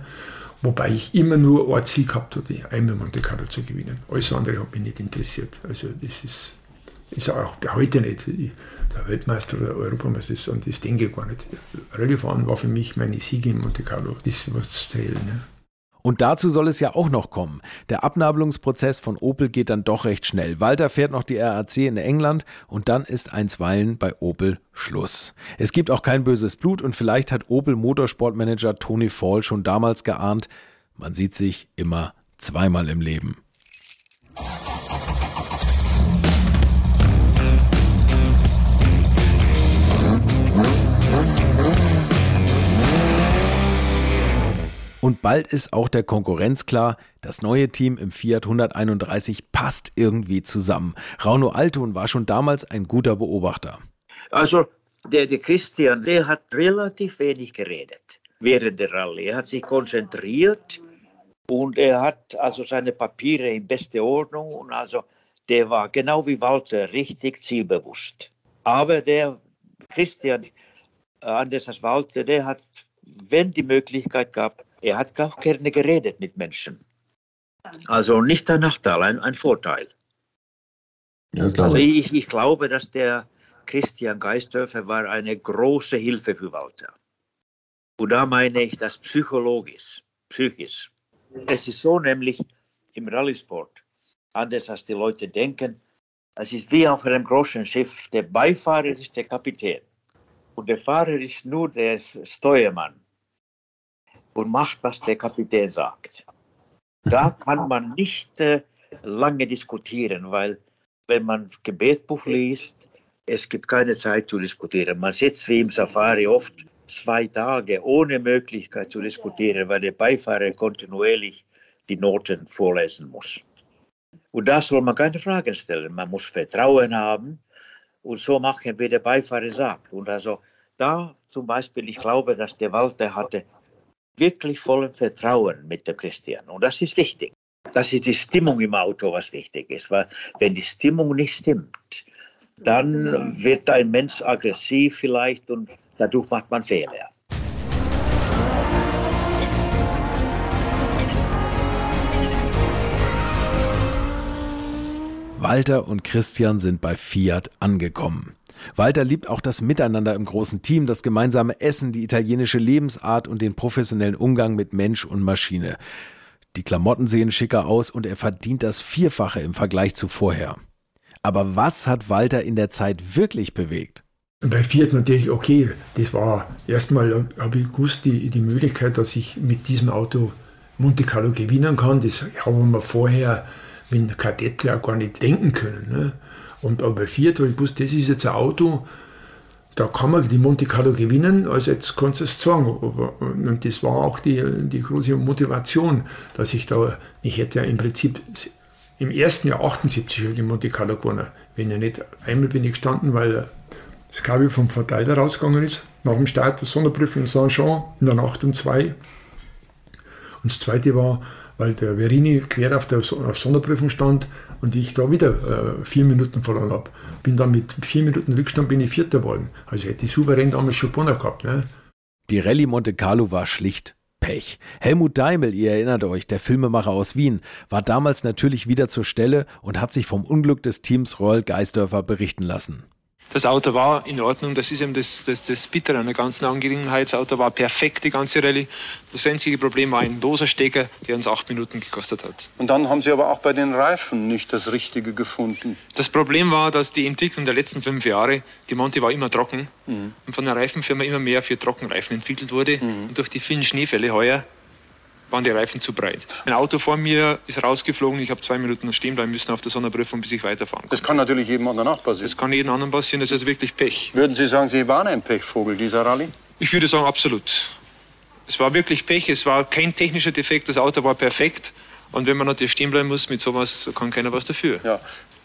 Wobei ich immer nur ein Ziel gehabt hatte, einmal Monte Carlo zu gewinnen. Alles andere hat mich nicht interessiert. Also das ist, ist auch heute nicht. Der Weltmeister oder Europameister ist und das denke ich gar nicht. Rallye fahren war für mich meine Siege in Monte Carlo. Das was zählt. Ne? Und dazu soll es ja auch noch kommen. Der Abnabelungsprozess von Opel geht dann doch recht schnell. Walter fährt noch die RAC in England und dann ist einstweilen bei Opel Schluss. Es gibt auch kein böses Blut und vielleicht hat Opel Motorsportmanager Tony Fall schon damals geahnt, man sieht sich immer zweimal im Leben. Und bald ist auch der Konkurrenz klar, das neue Team im Fiat 131 passt irgendwie zusammen. Rauno Alton war schon damals ein guter Beobachter. Also der, der Christian, der hat relativ wenig geredet während der Rallye. Er hat sich konzentriert und er hat also seine Papiere in beste Ordnung und also der war genau wie Walter richtig zielbewusst. Aber der Christian, äh, anders als Walter, der hat, wenn die Möglichkeit gab, er hat auch gerne geredet mit Menschen. Also nicht ein Nachteil, ein, ein Vorteil. Ja, also ich, ich glaube, dass der Christian Geisthöfer war eine große Hilfe für Walter. Und da meine ich das psychologisch, psychisch. Es ist so nämlich im Rallysport, anders als die Leute denken, es ist wie auf einem großen Schiff, der Beifahrer ist der Kapitän und der Fahrer ist nur der Steuermann und macht, was der Kapitän sagt. Da kann man nicht äh, lange diskutieren, weil wenn man Gebetbuch liest, es gibt keine Zeit zu diskutieren. Man sitzt wie im Safari oft zwei Tage ohne Möglichkeit zu diskutieren, weil der Beifahrer kontinuierlich die Noten vorlesen muss. Und da soll man keine Fragen stellen. Man muss Vertrauen haben und so machen, wie der Beifahrer sagt. Und also da zum Beispiel, ich glaube, dass der Walter hatte wirklich vollen Vertrauen mit dem Christian. Und das ist wichtig. Das ist die Stimmung im Auto, was wichtig ist. Weil wenn die Stimmung nicht stimmt, dann wird ein Mensch aggressiv vielleicht und dadurch macht man Fehler. Walter und Christian sind bei Fiat angekommen. Walter liebt auch das Miteinander im großen Team, das gemeinsame Essen, die italienische Lebensart und den professionellen Umgang mit Mensch und Maschine. Die Klamotten sehen schicker aus und er verdient das Vierfache im Vergleich zu vorher. Aber was hat Walter in der Zeit wirklich bewegt? Bei Fiat natürlich, okay, das war erstmal, habe ich gewusst, die, die Möglichkeit, dass ich mit diesem Auto Monte Carlo gewinnen kann. Das haben wir vorher mit Kadett gar nicht denken können. Ne? Und bei Fiat habe ich gewusst, das ist jetzt ein Auto, da kann man die Monte Carlo gewinnen, also jetzt kannst du es sagen. Und das war auch die, die große Motivation, dass ich da, ich hätte ja im Prinzip im ersten Jahr 78 die Monte Carlo gewonnen. Wenn ja nicht, einmal bin ich gestanden, weil das Kabel vom Verteiler rausgegangen ist, nach dem Start der Sonderprüfung in Saint-Jean, in der Nacht um zwei. Und das zweite war, weil der Verini quer auf der Sonderprüfung stand und ich da wieder äh, vier Minuten verloren habe. Bin dann mit vier Minuten Rückstand bin ich Vierter geworden. Also hätte ich souverän damals schon gewonnen gehabt. Ne? Die Rallye Monte Carlo war schlicht Pech. Helmut Daimel, ihr erinnert euch, der Filmemacher aus Wien, war damals natürlich wieder zur Stelle und hat sich vom Unglück des Teams Royal Geisdörfer berichten lassen. Das Auto war in Ordnung, das ist eben das, das, das Bittere an der ganzen Angelegenheit. Das Auto war perfekt, die ganze Rallye. Das einzige Problem war ein loser Stecker, der uns acht Minuten gekostet hat. Und dann haben Sie aber auch bei den Reifen nicht das Richtige gefunden. Das Problem war, dass die Entwicklung der letzten fünf Jahre, die Monte war immer trocken mhm. und von der Reifenfirma immer mehr für Trockenreifen entwickelt wurde. Mhm. Und durch die vielen Schneefälle heuer waren die Reifen zu breit. Ein Auto vor mir ist rausgeflogen, ich habe zwei Minuten stehen bleiben müssen auf der Sonderprüfung, bis ich weiterfahren kann. Das kann natürlich jedem anderen auch passieren. Das kann jedem anderen passieren, das ist wirklich Pech. Würden Sie sagen, Sie waren ein Pechvogel dieser Rallye? Ich würde sagen, absolut. Es war wirklich Pech, es war kein technischer Defekt, das Auto war perfekt. Und wenn man natürlich stehen bleiben muss mit sowas, kann keiner was dafür. Ja.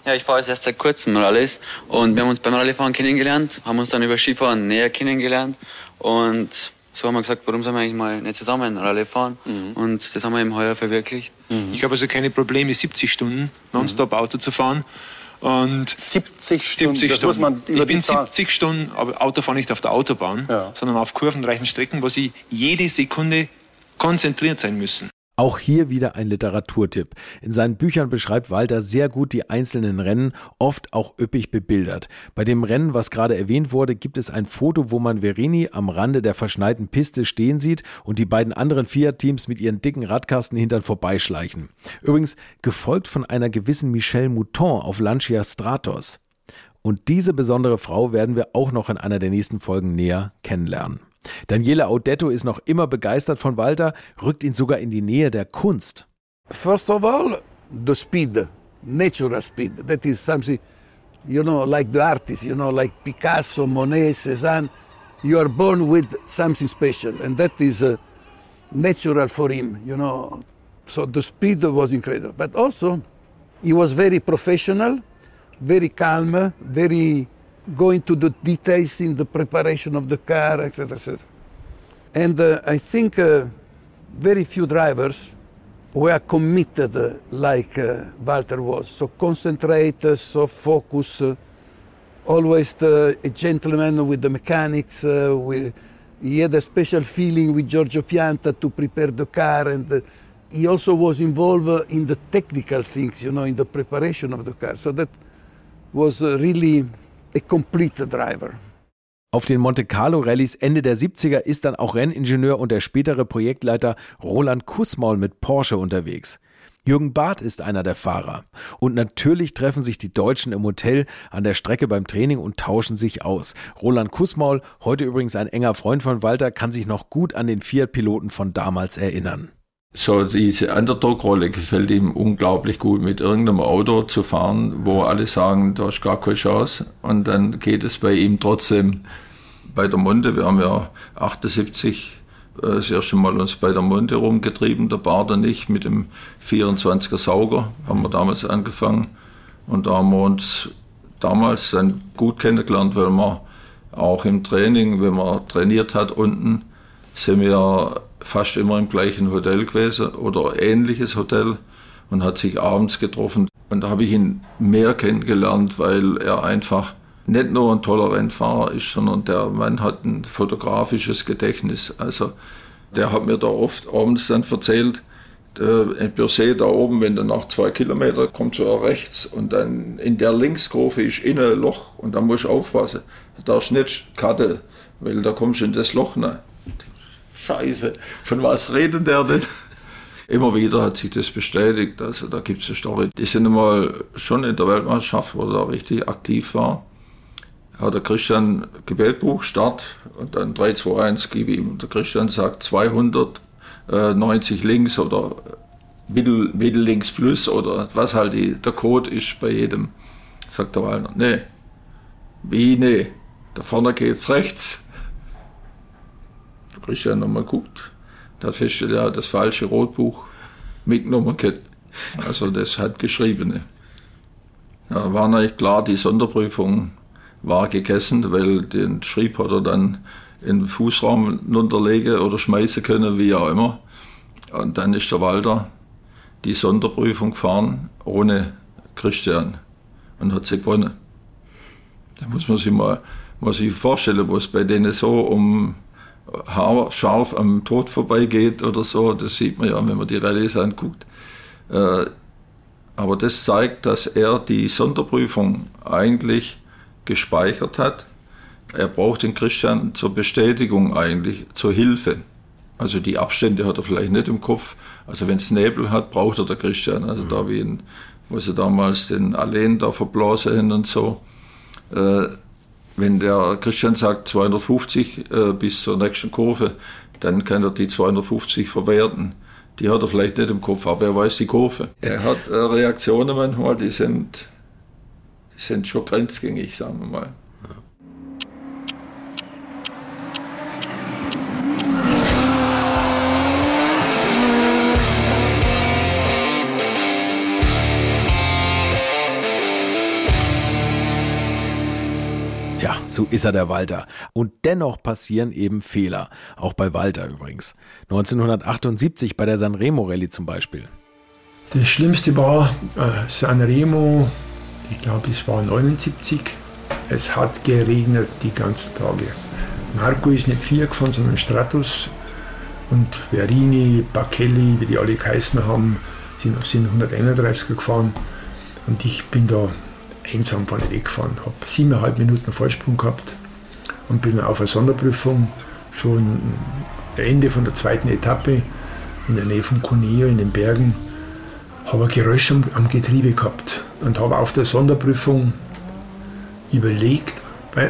Ja, ich fahre jetzt erst seit kurzem Rallyes und wir haben uns beim Rallyfahren kennengelernt, haben uns dann über Skifahren näher kennengelernt und so haben wir gesagt, warum sollen wir eigentlich mal nicht zusammen Rallye fahren? Mhm. Und das haben wir eben heuer verwirklicht. Mhm. Ich habe also keine Probleme, 70 Stunden nonstop Auto zu fahren. Und 70 Stunden, 70 Stunden. muss man Ich bin 70 Stunden, aber Auto fahre nicht auf der Autobahn, ja. sondern auf kurvenreichen Strecken, wo Sie jede Sekunde konzentriert sein müssen. Auch hier wieder ein Literaturtipp. In seinen Büchern beschreibt Walter sehr gut die einzelnen Rennen, oft auch üppig bebildert. Bei dem Rennen, was gerade erwähnt wurde, gibt es ein Foto, wo man Verini am Rande der verschneiten Piste stehen sieht und die beiden anderen Fiat-Teams mit ihren dicken Radkasten hintern vorbeischleichen. Übrigens gefolgt von einer gewissen Michelle Mouton auf Lancia Stratos. Und diese besondere Frau werden wir auch noch in einer der nächsten Folgen näher kennenlernen. Daniele Audetto ist noch immer begeistert von Walter, rückt ihn sogar in die Nähe der Kunst. First of all, the speed, natural speed. That is something, you know, like the artists, you know, like Picasso, Monet, Cézanne. You are born with something special, and that is uh, natural for him, you know. So the speed was incredible. But also, he was very professional, very calm, very going to the details in the preparation of the car, etc., etc. And uh, I think uh, very few drivers were committed uh, like uh, Walter was. So concentrate, uh, so focus, uh, always the, a gentleman with the mechanics. with, he had a special feeling with Giorgio Pianta to prepare the car, and he also was involved in the technical things, you know, in the preparation of the car. So that was really a complete driver. Auf den Monte Carlo Rallyes Ende der 70er ist dann auch Renningenieur und der spätere Projektleiter Roland Kussmaul mit Porsche unterwegs. Jürgen Barth ist einer der Fahrer. Und natürlich treffen sich die Deutschen im Hotel an der Strecke beim Training und tauschen sich aus. Roland Kussmaul, heute übrigens ein enger Freund von Walter, kann sich noch gut an den Fiat-Piloten von damals erinnern. So diese Underdog-Rolle gefällt ihm unglaublich gut, mit irgendeinem Auto zu fahren, wo alle sagen, da ist gar keine Chance. Und dann geht es bei ihm trotzdem bei der Monte. Wir haben ja 78 äh, das erste Mal uns bei der Monte rumgetrieben, der Bart und ich, mit dem 24er Sauger haben wir damals angefangen. Und da haben wir uns damals dann gut kennengelernt, weil man auch im Training, wenn man trainiert hat unten, sind wir fast immer im gleichen Hotel gewesen oder ähnliches Hotel und hat sich abends getroffen. Und da habe ich ihn mehr kennengelernt, weil er einfach nicht nur ein toller Rennfahrer ist, sondern der Mann hat ein fotografisches Gedächtnis. Also der hat mir da oft abends dann erzählt, in Bürsee da oben, wenn du nach zwei Kilometern kommst du rechts und dann in der Linkskurve ist innen ein Loch und da musst du aufpassen. Da darfst du nicht cutten, weil da kommst du in das Loch rein. Scheiße, von was redet der denn? Immer wieder hat sich das bestätigt. Also da gibt es eine Story. Die sind einmal schon in der Weltmeisterschaft, wo er richtig aktiv war. Hat der Christian Gebetbuch Start und dann 3, 2, 1 gib ihm. Der Christian sagt 290 links oder Mittel, Mittel links plus oder was halt die, der Code ist bei jedem. Sagt der Wallner, nee. Wie nee? Da vorne geht's rechts. Christian nochmal guckt. Da feststellt er das falsche Rotbuch mitgenommen. Also das hat Geschriebene. Da war natürlich klar, die Sonderprüfung war gegessen, weil den Schrieb hat er dann in den Fußraum runterlegen oder schmeißen können, wie auch immer. Und dann ist der Walter die Sonderprüfung gefahren ohne Christian und hat sie gewonnen. Da muss man sich mal, mal sich vorstellen, was bei denen so um haarscharf am Tod vorbeigeht oder so. Das sieht man ja, wenn man die Rallyes anguckt. Äh, aber das zeigt, dass er die Sonderprüfung eigentlich gespeichert hat. Er braucht den Christian zur Bestätigung eigentlich, zur Hilfe. Also die Abstände hat er vielleicht nicht im Kopf. Also wenn es Nebel hat, braucht er der Christian. Also mhm. da wie in, wo sie damals den Alleen da verblasen und so. Wenn der Christian sagt 250 äh, bis zur nächsten Kurve, dann kann er die 250 verwerten. Die hat er vielleicht nicht im Kopf, aber er weiß die Kurve. Er hat äh, Reaktionen manchmal, die sind, die sind schon grenzgängig, sagen wir mal. So ist er der Walter. Und dennoch passieren eben Fehler. Auch bei Walter übrigens. 1978 bei der Sanremo Rallye zum Beispiel. Das Schlimmste war äh, Sanremo, ich glaube es war 79. Es hat geregnet die ganzen Tage. Marco ist nicht vier gefahren, sondern Stratus. Und Verini, Baccelli, wie die alle geheißen haben, sind, sind 131er gefahren. Und ich bin da einsam vorne weggefahren. Habe siebeneinhalb Minuten Vorsprung gehabt und bin auf eine Sonderprüfung schon Ende von der zweiten Etappe in der Nähe von Cuneo in den Bergen. Habe ein Geräusch am, am Getriebe gehabt und habe auf der Sonderprüfung überlegt,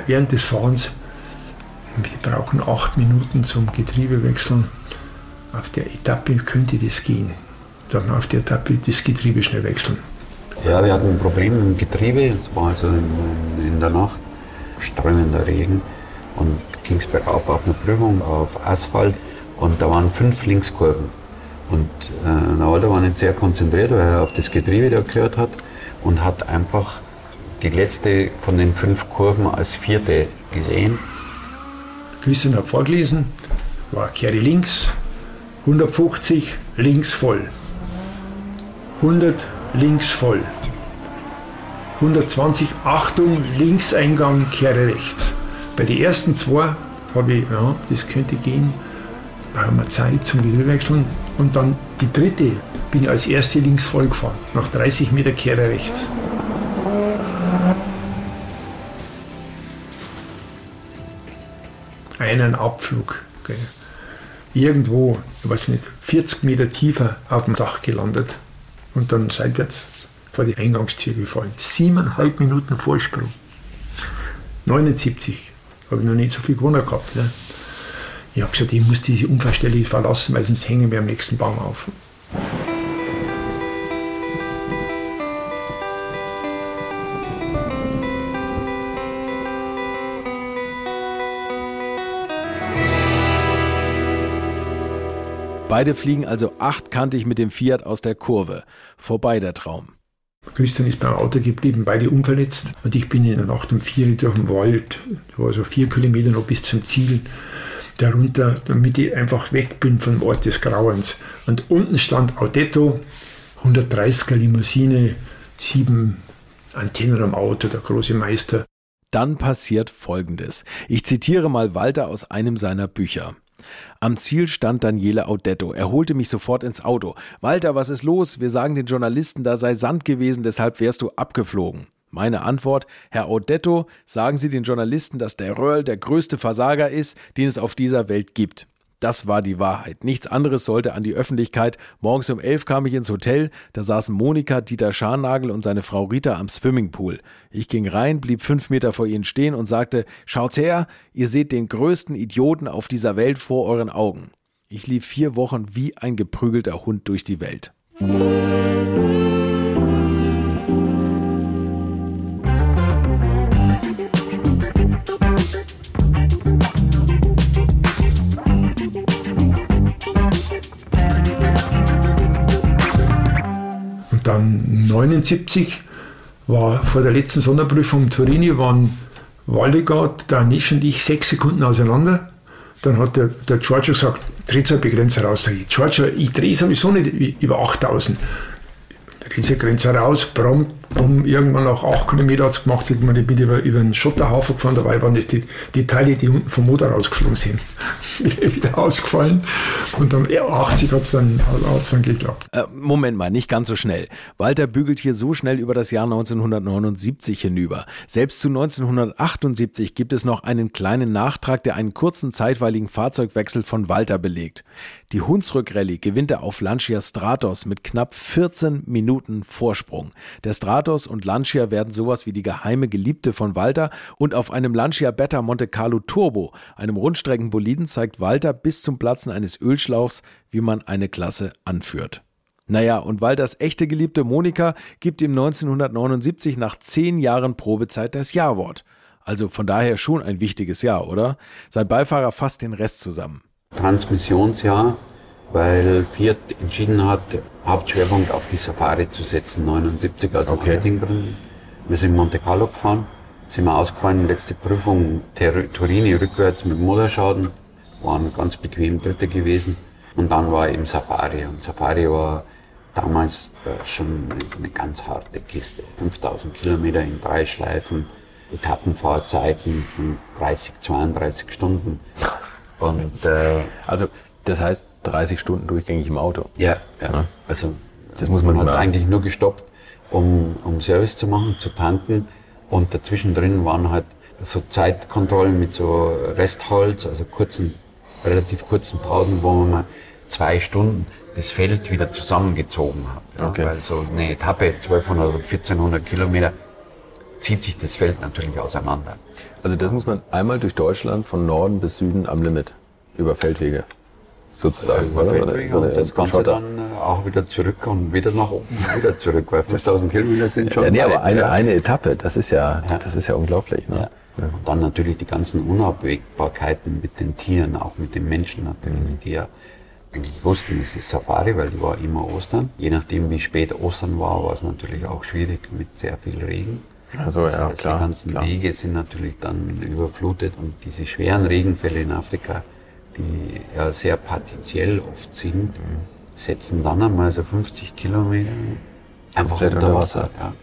während des Fahrens, wir brauchen acht Minuten zum Getriebewechseln. Auf der Etappe könnte das gehen. Dann auf der Etappe das Getriebe schnell wechseln. Ja, wir hatten ein Problem im Getriebe. Es war also in, in der Nacht strömender Regen und ging es bergab auf eine Prüfung auf Asphalt und da waren fünf Linkskurven. Und äh, der Walter war nicht sehr konzentriert, weil er auf das Getriebe da gehört hat und hat einfach die letzte von den fünf Kurven als vierte gesehen. Christian hat vorgelesen, war Kehre links, 150 links voll, 100 links voll. 120, Achtung, Linkseingang, kehre rechts. Bei den ersten zwei habe ich, ja, das könnte gehen, brauchen wir Zeit zum Getriebewechseln. Und dann die dritte bin ich als erste links voll gefahren. Nach 30 Meter kehre rechts. Einen Abflug. Okay. Irgendwo, ich weiß nicht, 40 Meter tiefer auf dem Dach gelandet und dann seitwärts vor die Eingangstür gefallen. Siebeneinhalb Minuten Vorsprung. 79 habe ich noch nicht so viel gewonnen gehabt. Ne? Ich habe gesagt, ich muss diese Unfallstelle verlassen, weil sonst hängen wir am nächsten Baum auf. Beide fliegen also achtkantig mit dem Fiat aus der Kurve. Vorbei der Traum. Christian ist beim Auto geblieben, beide unverletzt. Und ich bin in der Nacht um vier durch den Wald, war so vier Kilometer noch bis zum Ziel, darunter, damit ich einfach weg bin vom Ort des Grauens. Und unten stand Audetto, 130er Limousine, sieben Antennen am Auto, der große Meister. Dann passiert Folgendes. Ich zitiere mal Walter aus einem seiner Bücher. Am Ziel stand Daniele Audetto. Er holte mich sofort ins Auto. Walter, was ist los? Wir sagen den Journalisten, da sei Sand gewesen, deshalb wärst du abgeflogen. Meine Antwort, Herr Audetto, sagen Sie den Journalisten, dass der Röhrl der größte Versager ist, den es auf dieser Welt gibt. Das war die Wahrheit. Nichts anderes sollte an die Öffentlichkeit. Morgens um elf kam ich ins Hotel. Da saßen Monika, Dieter Scharnagel und seine Frau Rita am Swimmingpool. Ich ging rein, blieb fünf Meter vor ihnen stehen und sagte, schaut's her, ihr seht den größten Idioten auf dieser Welt vor euren Augen. Ich lief vier Wochen wie ein geprügelter Hund durch die Welt. Dann 79 war vor der letzten Sonderprüfung in Turini, waren Waldegard, Danisch und ich sechs Sekunden auseinander. Dann hat der, der Georgia gesagt, Drehzahlbegrenzer raus. Sag ich, Georgia, ich drehe sowieso nicht über 8000. Drehzahlgrenzer raus, prompt um irgendwann nach 8 Kilometer hat es gemacht, ich bin über, über einen Schotterhaufen gefahren, dabei waren das die, die Teile, die unten vom Motor rausgeflogen sind, wieder ausgefallen. Und ja, 80 hat es dann, dann geklappt. Äh, Moment mal, nicht ganz so schnell. Walter bügelt hier so schnell über das Jahr 1979 hinüber. Selbst zu 1978 gibt es noch einen kleinen Nachtrag, der einen kurzen zeitweiligen Fahrzeugwechsel von Walter belegt. Die Hunsrück-Rallye gewinnt er auf Lancia Stratos mit knapp 14 Minuten Vorsprung. Der Stratos Stratos und Lancia werden sowas wie die geheime Geliebte von Walter und auf einem Lancia Beta Monte Carlo Turbo, einem Rundstreckenboliden, zeigt Walter bis zum Platzen eines Ölschlauchs, wie man eine Klasse anführt. Naja, und Walters echte Geliebte Monika gibt ihm 1979 nach zehn Jahren Probezeit das Ja-Wort. Also von daher schon ein wichtiges Jahr, oder? Sein Beifahrer fasst den Rest zusammen. Transmissionsjahr, weil Fiat entschieden hat, Hauptschwerpunkt auf die Safari zu setzen, 79 aus okay. Gründen. Wir sind in Monte Carlo gefahren, sind wir ausgefallen, letzte Prüfung Turini rückwärts mit Motorschaden, waren ganz bequem Dritte gewesen. Und dann war eben Safari. Und Safari war damals äh, schon eine ganz harte Kiste. 5000 Kilometer in drei Schleifen, Etappenfahrzeiten von 30, 32 Stunden. Und, äh, also das heißt 30 Stunden durchgängig im Auto. Ja, ja. ja. Also das muss man, man hat eigentlich nur gestoppt, um, um Service zu machen, zu tanken. Und dazwischen drin waren halt so Zeitkontrollen mit so Restholz, also kurzen, relativ kurzen Pausen, wo man mal zwei Stunden das Feld wieder zusammengezogen hat. Ja, okay. Weil so eine Etappe, 1200 oder 1400 Kilometer, zieht sich das Feld natürlich auseinander. Also das muss man einmal durch Deutschland von Norden bis Süden am Limit über Feldwege sozusagen. Ja, oder? Oder? So und das Ganze dann äh, auch wieder zurück und wieder nach oben wieder zurück, weil 5000 Kilometer sind schon. Ja, nee, aber eine, eine Etappe, das ist ja, ja. das ist ja unglaublich. Ne? Ja. Und dann natürlich die ganzen Unabwägbarkeiten mit den Tieren, auch mit den Menschen natürlich, mhm. die ja eigentlich wussten, es ist Safari, weil die war immer Ostern. Je nachdem, wie spät Ostern war, war es natürlich auch schwierig mit sehr viel Regen. Also, das ja, heißt, klar, die ganzen klar. Wege sind natürlich dann überflutet und diese schweren Regenfälle in Afrika, die ja sehr partiell oft sind, setzen dann einmal so 50 Kilometer einfach unter Wasser. Ja.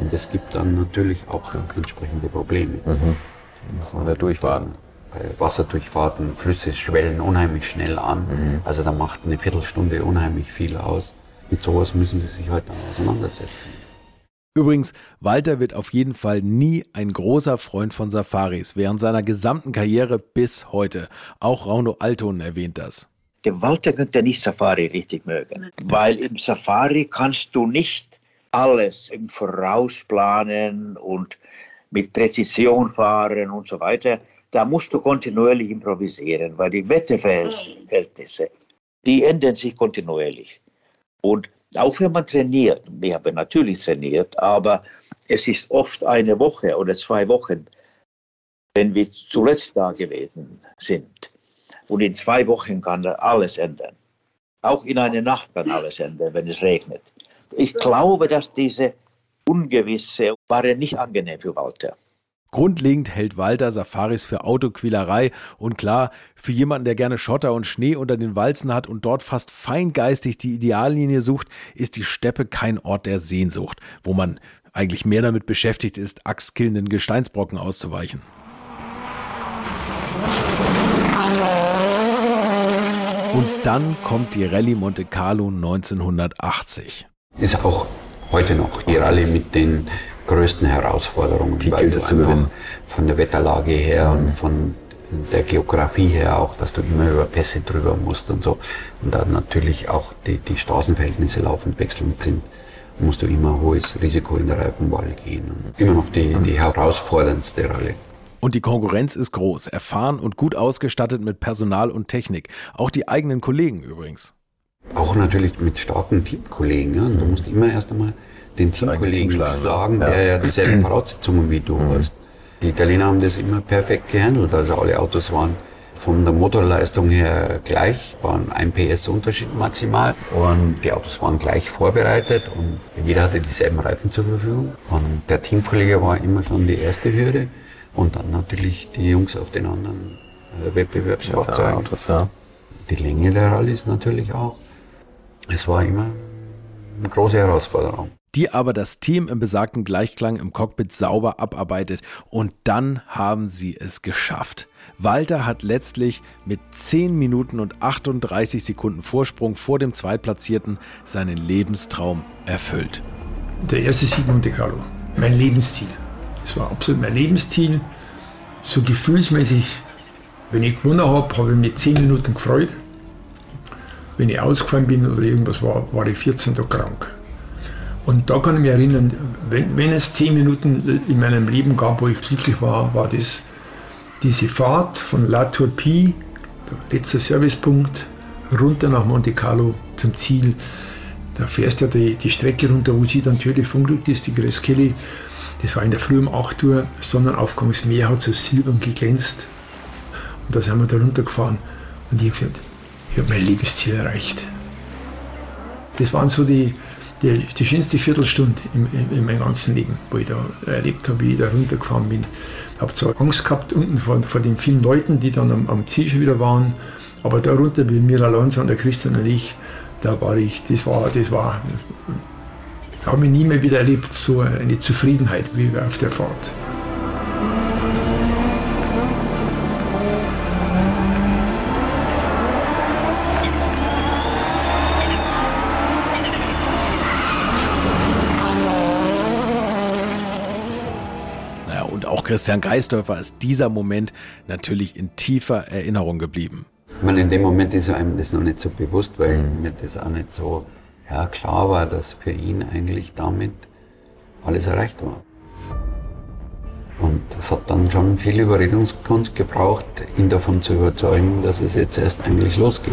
Und das gibt dann natürlich auch entsprechende Probleme. Mhm. Muss man da durchfahren. Bei Wasserdurchfahrten, Flüsse schwellen unheimlich schnell an. Mhm. Also da macht eine Viertelstunde unheimlich viel aus. Mit sowas müssen sie sich heute halt auseinandersetzen. Übrigens, Walter wird auf jeden Fall nie ein großer Freund von Safaris, während seiner gesamten Karriere bis heute. Auch Rauno Alton erwähnt das. Der Walter könnte nicht Safari richtig mögen, weil im Safari kannst du nicht alles im Voraus planen und mit Präzision fahren und so weiter. Da musst du kontinuierlich improvisieren, weil die Wetterverhältnisse, die ändern sich kontinuierlich. Und auch wenn man trainiert, wir haben natürlich trainiert, aber es ist oft eine Woche oder zwei Wochen, wenn wir zuletzt da gewesen sind. Und in zwei Wochen kann alles ändern. Auch in einer Nacht kann alles ändern, wenn es regnet. Ich glaube, dass diese Ungewisse waren nicht angenehm für Walter. Grundlegend hält Walter Safaris für Autoquälerei und klar, für jemanden, der gerne Schotter und Schnee unter den Walzen hat und dort fast feingeistig die Ideallinie sucht, ist die Steppe kein Ort der Sehnsucht, wo man eigentlich mehr damit beschäftigt ist, achskillenden Gesteinsbrocken auszuweichen. Und dann kommt die Rallye Monte Carlo 1980. Ist auch heute noch die Rallye mit den größten Herausforderungen. Die gilt es zu gewinnen. Von der Wetterlage her mhm. und von der Geografie her auch, dass du immer über Pässe drüber musst und so. Und dann natürlich auch die, die Straßenverhältnisse laufend wechselnd sind, musst du immer hohes Risiko in der Reifenwahl gehen. Und immer noch die, die herausforderndste Rolle. Und die Konkurrenz ist groß, erfahren und gut ausgestattet mit Personal und Technik. Auch die eigenen Kollegen übrigens. Auch natürlich mit starken Teamkollegen. Ja? Und du musst immer erst einmal den Teamkollegen schlagen, ja. der ja dieselben Voraussetzungen wie du mhm. hast. Die Italiener haben das immer perfekt gehandelt. Also alle Autos waren von der Motorleistung her gleich, waren ein PS Unterschied maximal und die Autos waren gleich vorbereitet und jeder hatte dieselben Reifen zur Verfügung. Und der Teamkollege war immer schon die erste Hürde und dann natürlich die Jungs auf den anderen äh, Wettbewerbsfahrzeugen. Ja. Die Länge der Rallyes natürlich auch. Es war immer eine große Herausforderung die aber das Team im besagten Gleichklang im Cockpit sauber abarbeitet und dann haben sie es geschafft. Walter hat letztlich mit 10 Minuten und 38 Sekunden Vorsprung vor dem Zweitplatzierten seinen Lebenstraum erfüllt. Der erste Sieg Monte Carlo, mein Lebensziel. Das war absolut mein Lebensziel. So gefühlsmäßig, wenn ich gewonnen habe, habe ich mich 10 Minuten gefreut. Wenn ich ausgefallen bin oder irgendwas war, war ich 14 Tage krank. Und da kann ich mich erinnern, wenn, wenn es 10 Minuten in meinem Leben gab, wo ich glücklich war, war das diese Fahrt von La Tourpie, der letzte Servicepunkt, runter nach Monte Carlo zum Ziel. Da fährst du die, die Strecke runter, wo sie dann tödlich verunglückt ist, die Grace Kelly. Das war in der Früh um 8 Uhr, Sonnenaufgangsmeer hat so silbern geglänzt. Und da sind wir da runtergefahren. Und ich habe gesagt, ich habe mein Lebensziel erreicht. Das waren so die, die, die schönste Viertelstunde in, in, in meinem ganzen Leben, wo ich da erlebt habe, wie ich da runtergefahren bin. Ich habe zwar Angst gehabt unten vor, vor den vielen Leuten, die dann am, am Ziel schon wieder waren, aber da runter wie mir Alonso und der Christian und ich, da war ich, das war, das war, ich habe mich nie mehr wieder erlebt, so eine Zufriedenheit wie auf der Fahrt. Christian Geisdorfer ist dieser Moment natürlich in tiefer Erinnerung geblieben. Ich meine, in dem Moment ist einem das noch nicht so bewusst, weil mhm. mir das auch nicht so ja, klar war, dass für ihn eigentlich damit alles erreicht war. Und das hat dann schon viel Überredungskunst gebraucht, ihn davon zu überzeugen, dass es jetzt erst eigentlich losgeht.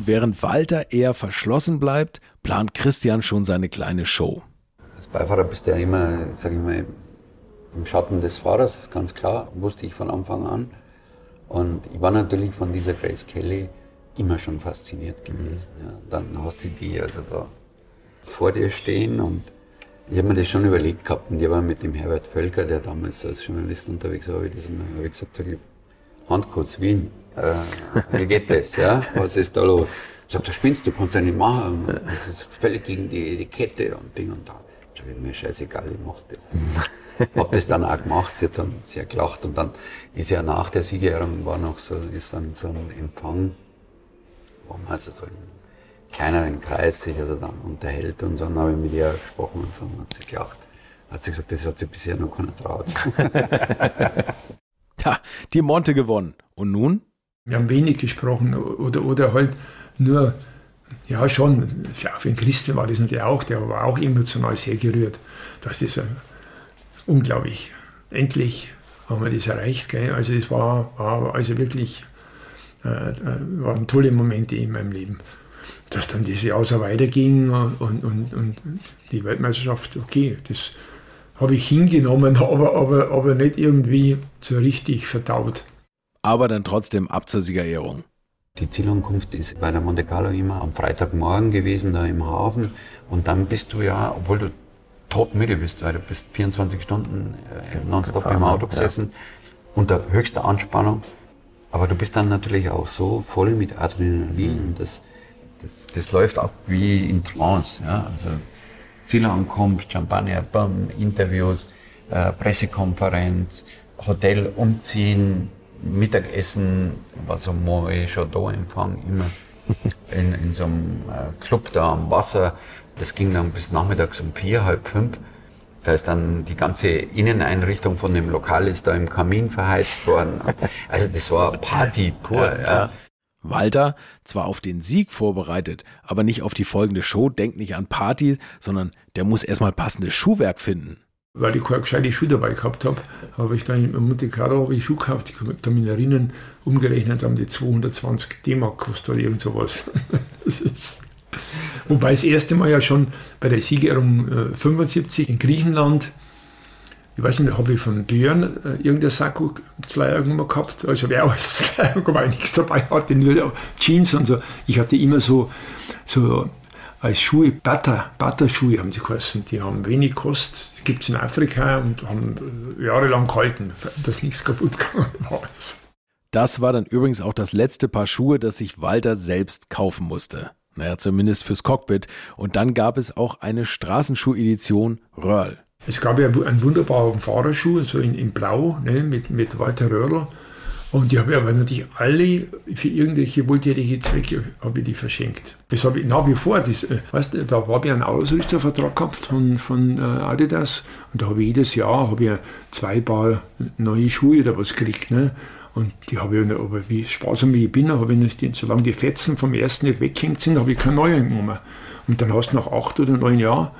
Und während Walter eher verschlossen bleibt, plant Christian schon seine kleine Show. Als Beifahrer bist du ja immer, sag ich mal, im Schatten des Fahrers, ist ganz klar, wusste ich von Anfang an. Und ich war natürlich von dieser Grace Kelly immer schon fasziniert gewesen. Ja. Dann hast du die also da vor dir stehen und ich habe mir das schon überlegt gehabt und ich war mit dem Herbert Völker, der damals als Journalist unterwegs war, habe ich, gesagt, sag ich, Handkurz Wien, äh, wie geht das? Ja? Was ist da los? Ich sag, du spinnst, du kannst ja nicht machen. Das ist völlig gegen die Etikette und Ding und da. Ich sag, mir scheißegal, ich mach das. Hab das dann auch gemacht, sie hat dann sehr gelacht und dann ist ja nach der Siegerehrung war noch so, ist dann so ein Empfang, wo man also so in kleineren Kreis sich also dann unterhält und so, dann habe ich mit ihr gesprochen und so, und hat sie gelacht. Hat sie gesagt, das hat sie bisher noch keiner traut. Ja, die Monte gewonnen. Und nun? Wir haben wenig gesprochen oder, oder halt nur, ja schon, ja, für den Christen war das natürlich auch, der war auch emotional sehr gerührt. Das ist unglaublich. Endlich haben wir das erreicht. Gell? Also es war, war also wirklich äh, äh, waren tolle Momente in meinem Leben. Dass dann diese Jahr weiterging und, und, und die Weltmeisterschaft, okay, das habe ich hingenommen, aber, aber, aber nicht irgendwie so richtig verdaut. Aber dann trotzdem ab zur Siegerehrung. Die Zielankunft ist bei der Monte Carlo immer am Freitagmorgen gewesen, da im Hafen. Und dann bist du ja, obwohl du todmüde bist, weil du bist 24 Stunden äh, nonstop im Auto gesessen, ja. unter höchster Anspannung. Aber du bist dann natürlich auch so voll mit Adrenalin. Mhm. Das, das, das läuft ab wie in Trance. Ja? Also Zielankunft, Champagner, Bam, Interviews, äh, Pressekonferenz, Hotel umziehen, Mittagessen, war so Moe Chateau-Empfang immer in, in so einem äh, Club da am Wasser. Das ging dann bis nachmittags um vier, halb fünf. Da ist dann die ganze Inneneinrichtung von dem Lokal ist da im Kamin verheizt worden. Also das war Party pur. Ja, ja. Walter, zwar auf den Sieg vorbereitet, aber nicht auf die folgende Show, denkt nicht an Party, sondern der muss erstmal passendes Schuhwerk finden. Weil ich keine gescheite Schuhe dabei gehabt habe, habe ich dann in Monte Carlo habe ich Schuhe gekauft. Ich kann mich erinnern, umgerechnet haben die 220 D-Mark gekostet oder irgend sowas. Wobei das erste Mal ja schon bei der Siegerehrung äh, 75 in Griechenland, ich weiß nicht, habe ich von Björn äh, irgendein Sakko irgendwann gehabt. Also wer alles Zweierung, weil ich nichts dabei hatte, nur Jeans und so. Ich hatte immer so, so als Schuhe, Butter, Butter-Schuhe haben sie geheißen. Die haben wenig Kost, gibt es in Afrika und haben äh, jahrelang gehalten, dass nichts kaputt gegangen war. Das war dann übrigens auch das letzte Paar Schuhe, das sich Walter selbst kaufen musste. Naja, zumindest fürs Cockpit. Und dann gab es auch eine Straßenschuh-Edition Röhrl. Es gab ja einen wunderbaren Fahrerschuh, so in, in Blau, ne, mit, mit Walter Röhrl. Und die habe ich aber natürlich alle für irgendwelche wohltätige Zwecke ich die verschenkt. Das habe ich nach wie vor. Das, äh, weißt, da habe ich einen Ausrüstervertrag gehabt von, von äh, Adidas und da habe ich jedes Jahr habe ich zwei Paar neue Schuhe oder was gekriegt. Ne? Und die habe ich, aber wie sparsam wie ich bin, habe ich nicht, solange die Fetzen vom ersten nicht weggehängt sind, habe ich keine neuen genommen. Und dann hast du nach acht oder neun Jahren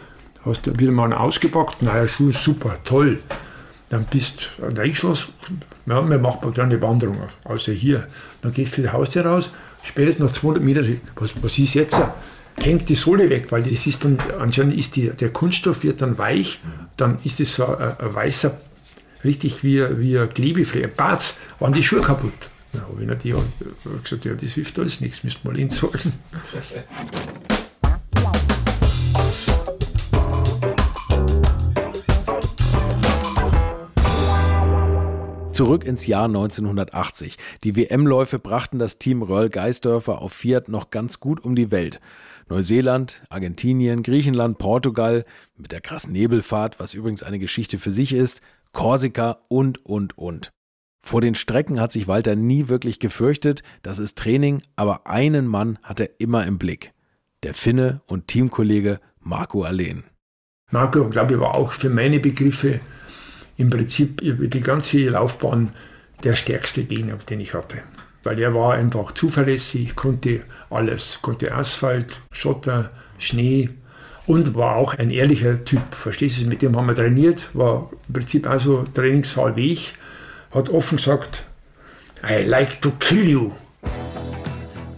hast du wieder mal einen ausgepackt, naja, Schuh super, toll. Dann bist du an der Einschloss, ja, wir machen eine kleine Wanderung, außer hier. Dann gehst du für die Haustür raus, spätestens nach 200 Metern, was, was ist jetzt? Hängt die Sohle weg, weil das ist dann, anscheinend ist die, der Kunststoff wird dann weich, dann ist es so ein, ein weißer richtig wie, wie ein Klebefleck, Batz, waren die Schuhe kaputt. Da habe ich natürlich gesagt, ja, das hilft alles nichts, müssen wir mal entsorgen. Zurück ins Jahr 1980. Die WM-Läufe brachten das Team Röll Geisdörfer auf Fiat noch ganz gut um die Welt. Neuseeland, Argentinien, Griechenland, Portugal, mit der krassen Nebelfahrt, was übrigens eine Geschichte für sich ist, Korsika und, und, und. Vor den Strecken hat sich Walter nie wirklich gefürchtet, das ist Training, aber einen Mann hat er immer im Blick. Der Finne und Teamkollege Marco Allen. Marco, glaube ich, war auch für meine Begriffe im Prinzip über die ganze Laufbahn der stärkste Gegner, den ich hatte. Weil er war einfach zuverlässig, konnte alles, konnte Asphalt, Schotter, Schnee, und war auch ein ehrlicher Typ. Verstehst du? Mit dem haben wir trainiert, war im Prinzip auch so Trainingsfall wie ich. Hat offen gesagt, I like to kill you.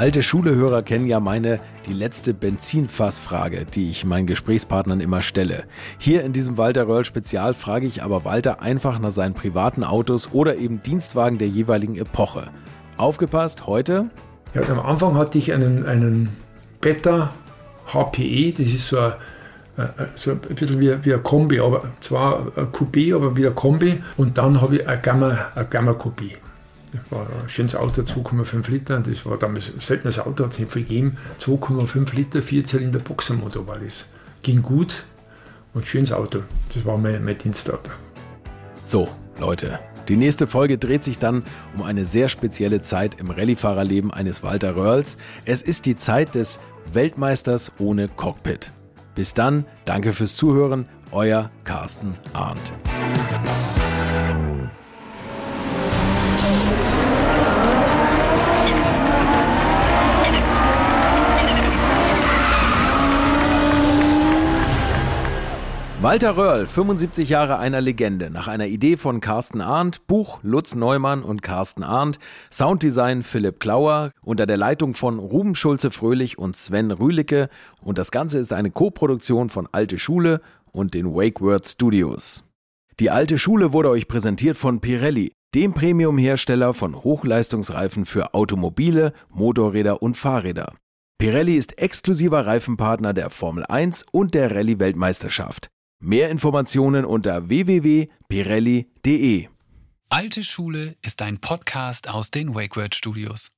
Alte Schulehörer kennen ja meine die letzte Benzinfassfrage, die ich meinen Gesprächspartnern immer stelle. Hier in diesem Walter Röll Spezial frage ich aber Walter einfach nach seinen privaten Autos oder eben Dienstwagen der jeweiligen Epoche. Aufgepasst, heute? Ja, am Anfang hatte ich einen, einen Beta HPE, das ist so ein, äh, so ein bisschen wie, wie ein Kombi, aber zwar ein Coupé, aber wie ein Kombi. Und dann habe ich ein Gamma, Gamma Coupé. Das war ein schönes Auto, 2,5 Liter. Das war damals ein seltenes Auto, hat es nicht viel gegeben. 2,5 Liter, Vierzylinder Boxermotor war das. Ging gut und schönes Auto. Das war mein, mein Dienstauto. So, Leute, die nächste Folge dreht sich dann um eine sehr spezielle Zeit im Rallyefahrerleben eines Walter Röhrls. Es ist die Zeit des Weltmeisters ohne Cockpit. Bis dann, danke fürs Zuhören, euer Carsten Arndt. Walter Röhrl, 75 Jahre einer Legende, nach einer Idee von Carsten Arndt, Buch Lutz Neumann und Carsten Arndt, Sounddesign Philipp Klauer, unter der Leitung von Ruben Schulze-Fröhlich und Sven Rühlicke und das Ganze ist eine Koproduktion von Alte Schule und den Wake Word Studios. Die Alte Schule wurde euch präsentiert von Pirelli, dem Premium-Hersteller von Hochleistungsreifen für Automobile, Motorräder und Fahrräder. Pirelli ist exklusiver Reifenpartner der Formel 1 und der Rallye-Weltmeisterschaft. Mehr Informationen unter www.pirelli.de. Alte Schule ist ein Podcast aus den WakeWord Studios.